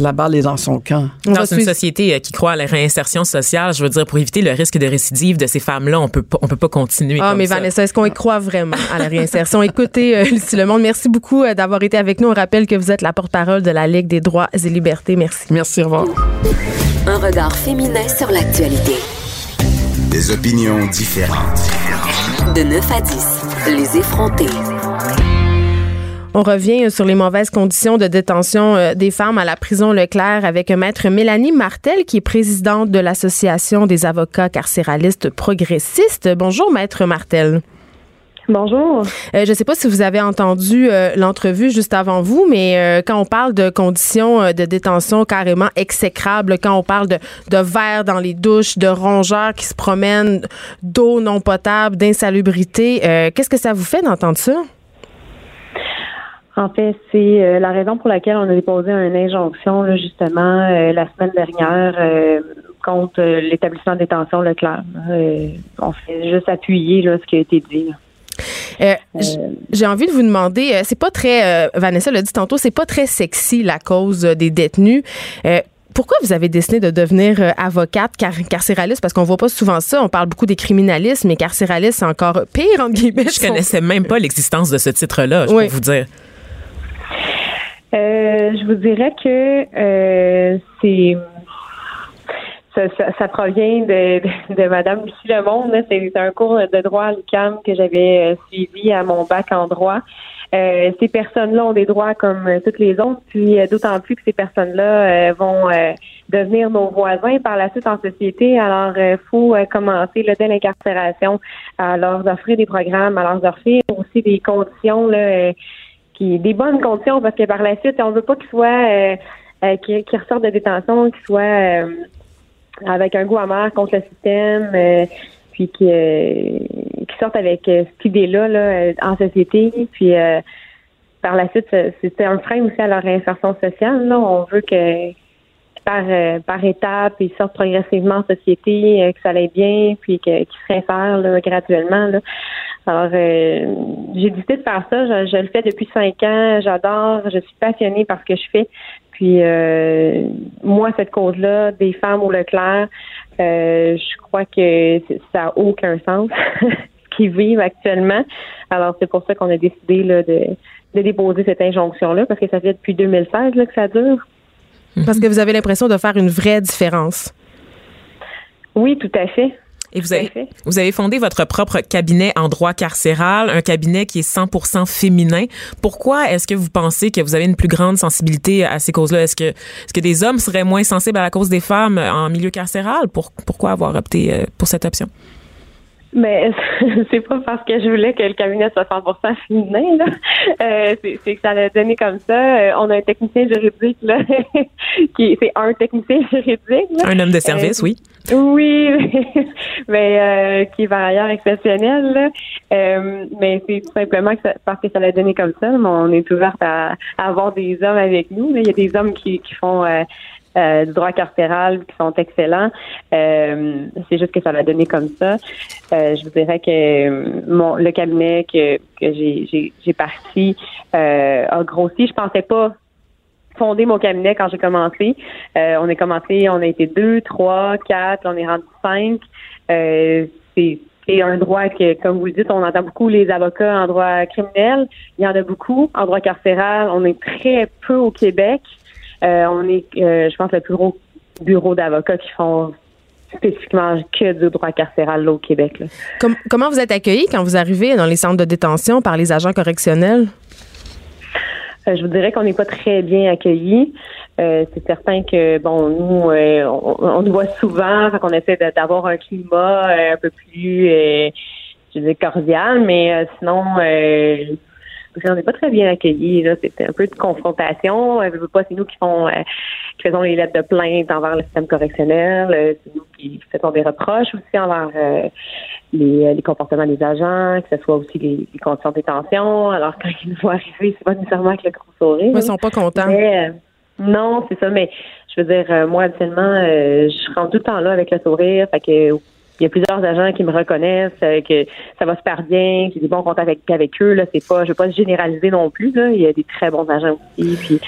la balle est dans son camp. Dans une suivre- société euh, qui croit à la réinsertion sociale, je veux dire, pour éviter le risque de récidive de ces femmes-là, on peut pas, on peut pas continuer Ah, comme mais ça. Vanessa, est-ce qu'on y croit vraiment à la réinsertion? Écoutez, euh, Lucie Lemonde, merci beaucoup euh, d'avoir été avec nous. On rappelle que vous êtes la porte-parole de la Ligue des droits et libertés. Merci. Merci, au revoir. Un regard féminin sur l'actualité. Des opinions différentes. De 9 à 10, les effrontés. On revient sur les mauvaises conditions de détention euh, des femmes à la prison Leclerc avec maître Mélanie Martel, qui est présidente de l'Association des avocats carcéralistes progressistes. Bonjour, maître Martel. Bonjour. Euh, je ne sais pas si vous avez entendu euh, l'entrevue juste avant vous, mais euh, quand on parle de conditions euh, de détention carrément exécrables, quand on parle de, de verre dans les douches, de rongeurs qui se promènent, d'eau non potable, d'insalubrité, euh, qu'est-ce que ça vous fait d'entendre ça? En fait, c'est euh, la raison pour laquelle on a déposé une injonction, là, justement, euh, la semaine dernière euh, contre l'établissement de détention Leclerc. Euh, on fait juste appuyer là, ce qui a été dit. là. Euh, J'ai envie de vous demander, c'est pas très, euh, Vanessa l'a dit tantôt, c'est pas très sexy la cause des détenus. Euh, pourquoi vous avez décidé de devenir avocate car carcéraliste? Parce qu'on voit pas souvent ça. On parle beaucoup des criminalistes, mais carcéraliste, c'est encore pire, entre guillemets. Je connaissais même pas l'existence de ce titre-là, je Oui. peux vous dire. Euh, je vous dirais que euh, c'est ça, ça, ça provient de, de, de Madame Lucie Lemonde. C'est un cours de droit à l'UQAM que j'avais euh, suivi à mon bac en droit. Euh, ces personnes-là ont des droits comme euh, toutes les autres, puis euh, d'autant plus que ces personnes-là vont devenir nos voisins par la suite en société. Alors, il faut commencer là, dès l'incarcération à leur offrir des programmes, à leur offrir aussi des conditions là, des bonnes conditions parce que par la suite, on veut pas qu'ils soient euh, euh, ressortent de détention, qu'ils soient euh, avec un goût amer contre le système, euh, puis qu'ils euh, qu'ils sortent avec cette idée-là là, en société, puis par la suite, c'était un frein aussi à leur réinsertion sociale. Là. On veut que par euh, par étapes, ils sortent progressivement en société, euh, que ça aille bien, puis qu'ils se réinsèrent là, graduellement. Là. Alors, euh, j'ai décidé de faire ça. Je, je le fais depuis cinq ans. J'adore. Je suis passionnée par ce que je fais. Puis, euh, moi, cette cause-là, des femmes au Leclerc, euh, je crois que ça n'a aucun sens ce qu'ils vivent actuellement. Alors, c'est pour ça qu'on a décidé là, de, de déposer cette injonction-là, parce que ça fait depuis 2016 là, que ça dure. Parce que vous avez l'impression de faire une vraie différence. Oui, tout à fait. Et vous avez, vous avez fondé votre propre cabinet en droit carcéral, un cabinet qui est 100% féminin. Pourquoi est-ce que vous pensez que vous avez une plus grande sensibilité à ces causes-là? Est-ce que, est-ce que des hommes seraient moins sensibles à la cause des femmes en milieu carcéral? Pour, pourquoi avoir opté euh, pour cette option? Mais c'est pas parce que je voulais que le cabinet soit 100% féminin, là. Euh, c'est que ça l'a donné comme ça. Euh, on a un technicien juridique, là, qui c'est un technicien juridique. Un homme de service, oui. Oui, mais euh, qui est par ailleurs exceptionnel. Euh, mais c'est tout simplement que parce que ça l'a donné comme ça. Mais on est ouvert à, avoir des hommes avec nous. Il y a des hommes qui, qui font euh, du droit carcéral qui sont excellents. c'est juste que ça l'a donné comme ça. je vous dirais que mon le cabinet que, que j'ai, j'ai, parti a grossi. Je pensais pas fondé mon cabinet quand j'ai commencé. Euh, on a commencé, on a été deux, trois, quatre, on est rendu cinq. Euh, c'est un droit que, comme vous le dites, on entend beaucoup les avocats en droit criminel. Il y en a beaucoup. En droit carcéral, on est très peu au Québec. Euh, on est, je pense, le plus gros bureau d'avocats qui font spécifiquement que du droit carcéral au Québec. comment vous êtes accueillis quand vous arrivez dans les centres de détention par les agents correctionnels? Euh, je vous dirais qu'on n'est pas très bien accueillis. Euh, c'est certain que bon, nous, euh, on, nous voit souvent, qu'on essaie d'avoir un climat un peu plus, je veux cordial, mais sinon, on n'est pas très bien accueillis. C'est un peu de confrontation. Je veux pas, c'est nous qui font, qui faisons les lettres de plainte envers le système correctionnel. c'est nous qui faisons des reproches aussi envers les, les, comportements des agents, que ce soit aussi les, les conditions de détention. Alors, quand ils nous voient arriver, c'est pas nécessairement avec le gros sourire. Ils sont pas contents. Euh, non, c'est ça, mais je veux dire, euh, moi, habituellement, euh, je rentre tout le temps là avec le sourire. Fait que il y a plusieurs agents qui me reconnaissent, euh, que ça va super bien, qui ont des bons contacts avec, avec eux. Là, c'est pas, je veux pas généraliser non plus. Là. Il y a des très bons agents aussi, puis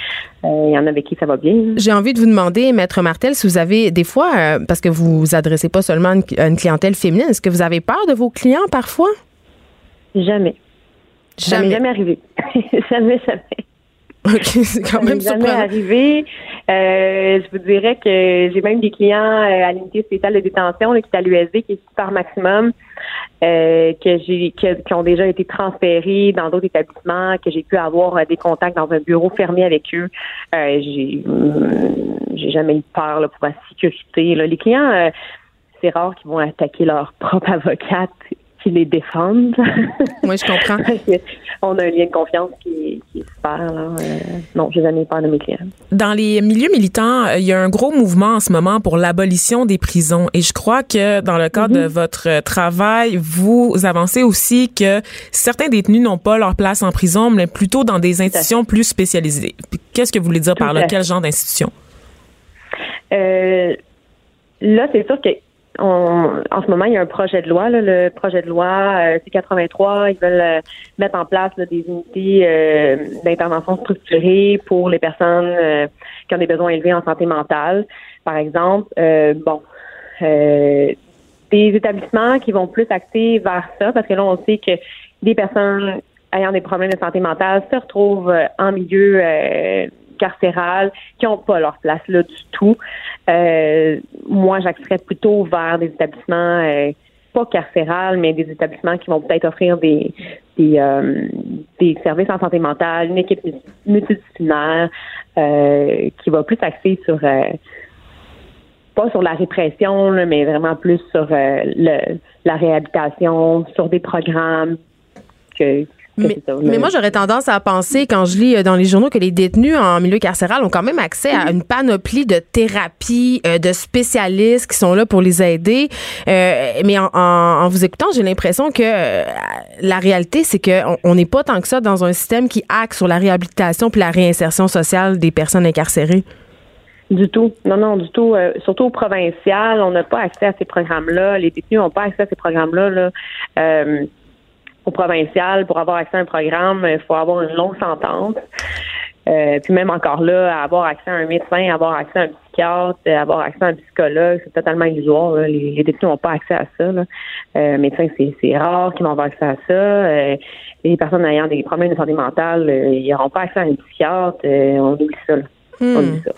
euh, il y en a avec qui ça va bien. J'ai envie de vous demander, Maître Martel, si vous avez des fois, euh, parce que vous vous adressez pas seulement à une, clientèle féminine, est-ce que vous avez peur de vos clients parfois? Jamais. Jamais. jamais arrivé. jamais, jamais. OK, c'est quand même jamais arrivé. Euh, je vous dirais que j'ai même des clients euh, à l'unité spéciale de détention qui est à l'USD, qui est super maximum, euh, que j'ai qui, ont déjà été transférés dans d'autres établissements, que j'ai pu avoir des contacts dans un bureau fermé avec eux. j'ai j'ai jamais eu peur là, pour la sécurité. Là. Les clients, c'est rare qu'ils vont attaquer leur propre avocate qui les défendent. Oui, je comprends. on a un lien de confiance qui, est super. Là. Euh, non, je n'ai jamais peur de mes clients. Dans les milieux militants, il y a un gros mouvement en ce moment pour l'abolition des prisons. Et je crois que dans le cadre de mhm. votre travail, vous avancez aussi que certains détenus n'ont pas leur place en prison, mais plutôt dans des institutions plus spécialisées. Qu'est-ce que vous voulez dire par là? Quel genre d'institution? Euh, là, c'est sûr que en ce moment, il y a un projet de loi, le projet de loi euh, C83. Ils veulent euh, mettre en place des unités euh, d'intervention structurée pour les personnes qui ont des besoins élevés en santé mentale, par exemple. bon, des établissements qui vont plus axer vers ça, parce que là, on sait que des personnes ayant des problèmes de santé mentale se retrouvent en milieu carcérales qui n'ont pas leur place là du tout. Euh, moi, j'axerais plutôt vers des établissements euh, pas carcérales, mais des établissements qui vont peut-être offrir des des, euh, des services en santé mentale, une équipe multidisciplinaire qui va plus axer sur pas sur la répression, mais vraiment plus sur le, la réhabilitation, sur des programmes que, mais, moi, j'aurais tendance à penser, quand je lis euh, dans les journaux, que les détenus en milieu carcéral ont quand même accès à une panoplie de thérapies, euh, de spécialistes qui sont là pour les aider. Euh, mais en, vous écoutant, j'ai l'impression que la réalité, c'est qu'on n'est pas tant que ça dans un système qui axe sur la réhabilitation puis la réinsertion sociale des personnes incarcérées. Du tout. Non, non, du tout. surtout au provincial, on n'a pas accès à ces programmes-là. Les détenus n'ont pas accès à ces programmes-là. Là au provincial, pour avoir accès à un programme, il faut avoir une longue sentence. Euh, puis même encore là, avoir accès à un médecin, avoir accès à un psychiatre, avoir accès à un psychologue, c'est totalement illusoire. Les, les, détenus n'ont pas accès à ça. Là. Euh, médecin, c'est rare qu'ils vont avoir accès à ça. Euh, les personnes ayant des problèmes de santé mentale, ils n'auront pas accès à un psychiatre. on oublie ça. On ça.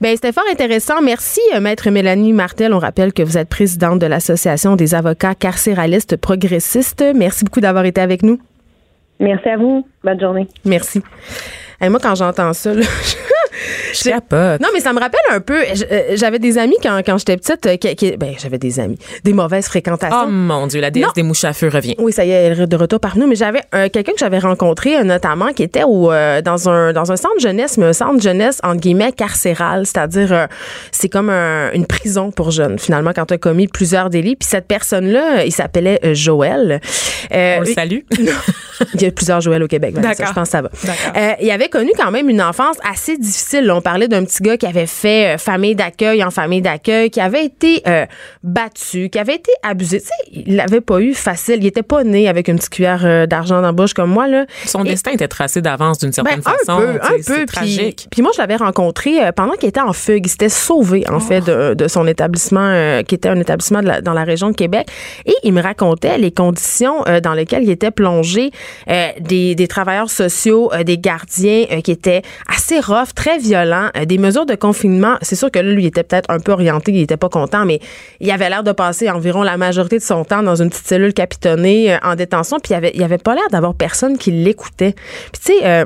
Ben, c'était fort intéressant. Merci, euh, Maître Mélanie Martel. On rappelle que vous êtes présidente de l'Association des avocats carcéralistes progressistes. Merci beaucoup d'avoir été avec nous. Merci à vous. Bonne journée. Merci. Et moi, quand j'entends ça, là, Je capote. Non, mais ça me rappelle un peu. euh, J'avais des amis quand, quand j'étais petite. euh, qui, qui- ben, j'avais des amis. Des mauvaises fréquentations. Oh mon Dieu, la déesse Non. des mouches à feu revient. Oui, ça y est, elle est de retour parmi nous. Mais j'avais euh, quelqu'un que j'avais rencontré, euh, notamment, qui était au, euh, dans, un, dans un centre jeunesse, mais un centre jeunesse, entre guillemets, carcéral. C'est-à-dire, c'est comme un- une prison pour jeunes, finalement, quand tu as commis plusieurs délits. Puis cette personne-là, il s'appelait Joël. On le salue. il y a plusieurs Joël au Québec. D'accord. Je pense que ça va. Il avait connu quand même une enfance assez difficile. Là. On parlait d'un petit gars qui avait fait euh, famille d'accueil en famille d'accueil, qui avait été euh, battu, qui avait été abusé. Tu sais, il l'avait pas eu facile. Il était pas né avec une petite cuillère euh, d'argent dans la bouche comme moi. Là. Son Et- destin était tracé d'avance d'une certaine ben, façon. un peu, un peu. Puis, tragique. puis moi, je l'avais rencontré pendant qu'il était en fugue. Il s'était sauvé, en fait, de, de son établissement, qui était un établissement de la- dans la région de Québec. Et il me racontait les conditions dans lesquelles il était plongé, des, des travailleurs sociaux, des gardiens qui étaient assez rough, très violents, euh, des mesures de confinement. C'est sûr que là, lui, il était peut-être un peu orienté, il était pas content, mais il avait l'air de passer environ la majorité de son temps dans une petite cellule capitonnée euh, en détention, puis il avait, il avait pas l'air d'avoir personne qui l'écoutait. Puis tu sais, euh,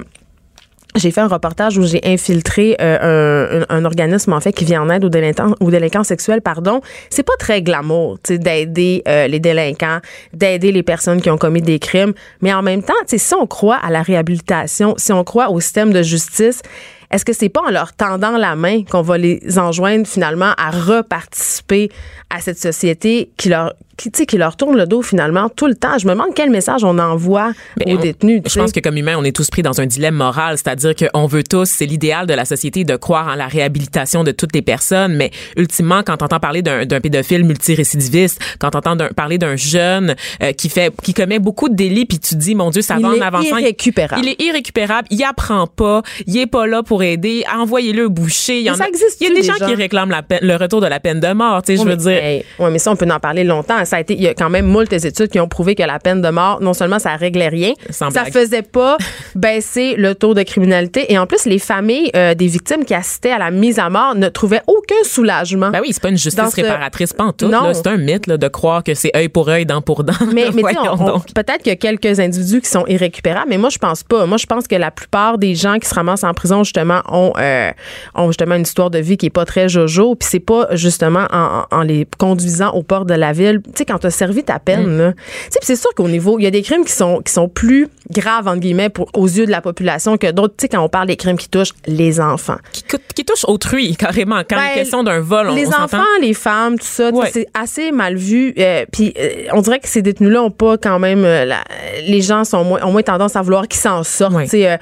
j'ai fait un reportage où j'ai infiltré un, organisme en fait qui vient en aide aux délinquants, aux délinquants sexuels. Pardon, c'est pas très glamour, tu sais, d'aider les délinquants, d'aider les personnes qui ont commis des crimes, mais en même temps, tu sais, si on croit à la réhabilitation, si on croit au système de justice. Est-ce que c'est pas en leur tendant la main qu'on va les enjoindre finalement à reparticiper à cette société qui leur qui, leur tourne le dos finalement tout le temps? Je me demande quel message on envoie Mais aux on- détenus. Je pense que comme humains, on est tous pris dans un dilemme moral, c'est-à-dire qu'on veut tous, c'est l'idéal de la société de croire en la réhabilitation de toutes les personnes, mais ultimement, quand on entend parler d'un pédophile multirécidiviste, quand on entend parler d'un jeune euh, qui fait, qui commet beaucoup de délits, puis tu te dis, mon Dieu, ça Il va en est avançant. irrécupérable. Il est irrécupérable. Il apprend pas. Il est pas là pour aider. Envoyez-le au boucher. Il y en ça a- existe-tu, Il y a des gens gens? qui réclament la peine- le retour de la peine de mort. Tu sais, je Oui, veux mais, dire. ouais, mais ça, on peut en parler longtemps. Ça a été, il y a quand même moult études qui ont prouvé que la peine de mort, non seulement ça réglait rien, Sans ça blague. faisait pas baisser le taux de criminalité. Et en plus, les familles euh, des victimes qui assistaient à la mise à mort ne trouvaient aucun soulagement. Ben oui, c'est pas une justice ce- réparatrice pantoute. Non. là. C'est un mythe là, de croire que c'est œil pour œil, dent pour dent. Mais, mais peut-être qu'il y a quelques individus qui sont irrécupérables, mais moi, je pense pas. Moi, je pense que la plupart des gens qui se ramassent en prison, justement, ont, euh, ont justement une histoire de vie qui est pas très jojo. Puis c'est pas justement en, en- en les conduisant au port de la ville. Tu sais, quand t'as servi ta peine, Mm. là. Tu sais, puis c'est sûr qu'au niveau, il y a des crimes qui sont, qui sont plus graves, entre guillemets, pour, aux yeux de la population que d'autres. Tu sais, quand on parle des crimes qui touchent les enfants. qui, cou- qui touche autrui, carrément. Quand Ben, il est question d'un vol, on, les on enfants, les femmes, tout ça, Ouais. c'est assez mal vu. Euh, Puis euh, on dirait que ces détenus-là ont pas quand même. euh, la- les gens sont moins, ont moins tendance à vouloir qu'ils s'en sortent. Ouais. Tu sais,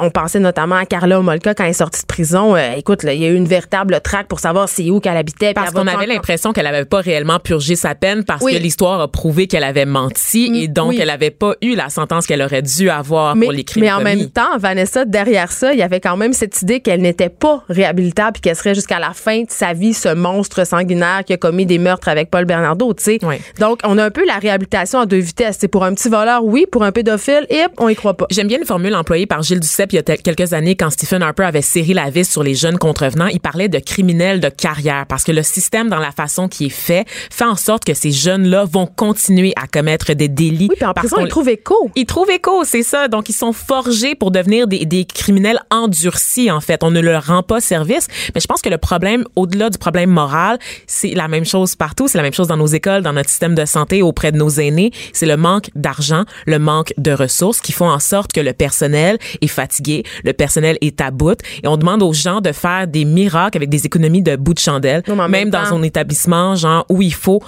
on pensait notamment à Carla Omolka quand elle est sortie de prison. Écoute, là, il y a eu une véritable traque pour savoir c'est où qu'elle habitait. Parce qu'on avait l'impression qu'elle avait pas réellement purgé sa peine parce Oui. que l'histoire a prouvé qu'elle avait menti et donc oui. elle avait pas eu la sentence qu'elle aurait dû avoir mais, pour les crimes mais en commis. même temps, Vanessa, derrière ça, il y avait quand même cette idée qu'elle n'était pas réhabilitable puis qu'elle serait jusqu'à la fin de sa vie ce monstre sanguinaire qui a commis des meurtres avec Paul Bernardo, tu sais. Ouais. Donc, on a un peu la réhabilitation à deux vitesses. C'est pour un petit voleur, oui, pour un pédophile, et on y croit pas. J'aime bien une formule employée par Gilles Duceppe il y a quelques années quand Stephen Harper avait serré la vis sur les jeunes contrevenants. Il parlait de criminels de carrière parce que le système, dans la façon qui est fait, fait en sorte que ces jeunes-là vont continuer à commettre des délits. Oui, puis en prison, ils trouvent écho. Ils trouvent écho, c'est ça. Donc, ils sont forgés pour devenir des, des criminels endurcis, en fait. On ne leur rend pas service. Mais je pense que le problème, au-delà du problème moral, c'est la même chose partout. C'est la même chose dans nos écoles, dans notre système de santé, auprès de nos aînés. C'est le manque d'argent, le manque de ressources qui font en sorte que le personnel est fatigué, le personnel est à bout. Et on demande aux gens de faire des miracles avec des économies de bout de chandelle, Non, même même dans un établissement, genre, où il faut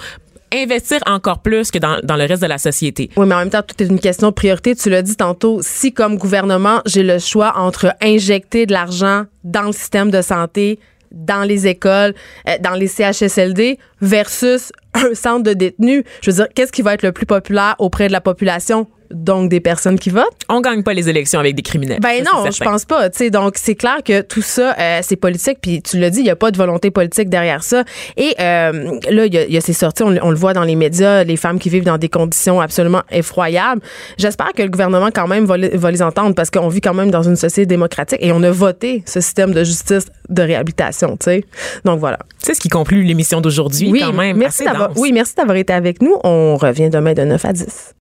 investir encore plus que dans, le reste de la société. Oui, mais en même temps, tout est une question de priorité. Tu l'as dit tantôt, si comme gouvernement, j'ai le choix entre injecter de l'argent dans le système de santé, dans les écoles, euh, dans les CHSLD, versus un centre de détenus, je veux dire, qu'est-ce qui va être le plus populaire auprès de la population? Donc des personnes qui votent? On gagne pas les élections avec des criminels. Ben Ça, non, je pense pas. Tu sais, donc c'est clair que tout ça, euh, c'est politique. Puis tu l'as dit, il y a pas de volonté politique derrière ça. Et euh, là, il y a, il y a ces sorties, on, le- on le voit dans les médias, les femmes qui vivent dans des conditions absolument effroyables. J'espère que le gouvernement quand même va, les- va les entendre parce qu'on vit quand même dans une société démocratique et on a voté ce système de justice de réhabilitation. Tu sais, donc voilà. C'est ce qui conclut l'émission d'aujourd'hui Oui, quand même. merci d'avoir. Oui, merci d'avoir été avec nous. On revient demain de 9 à 10.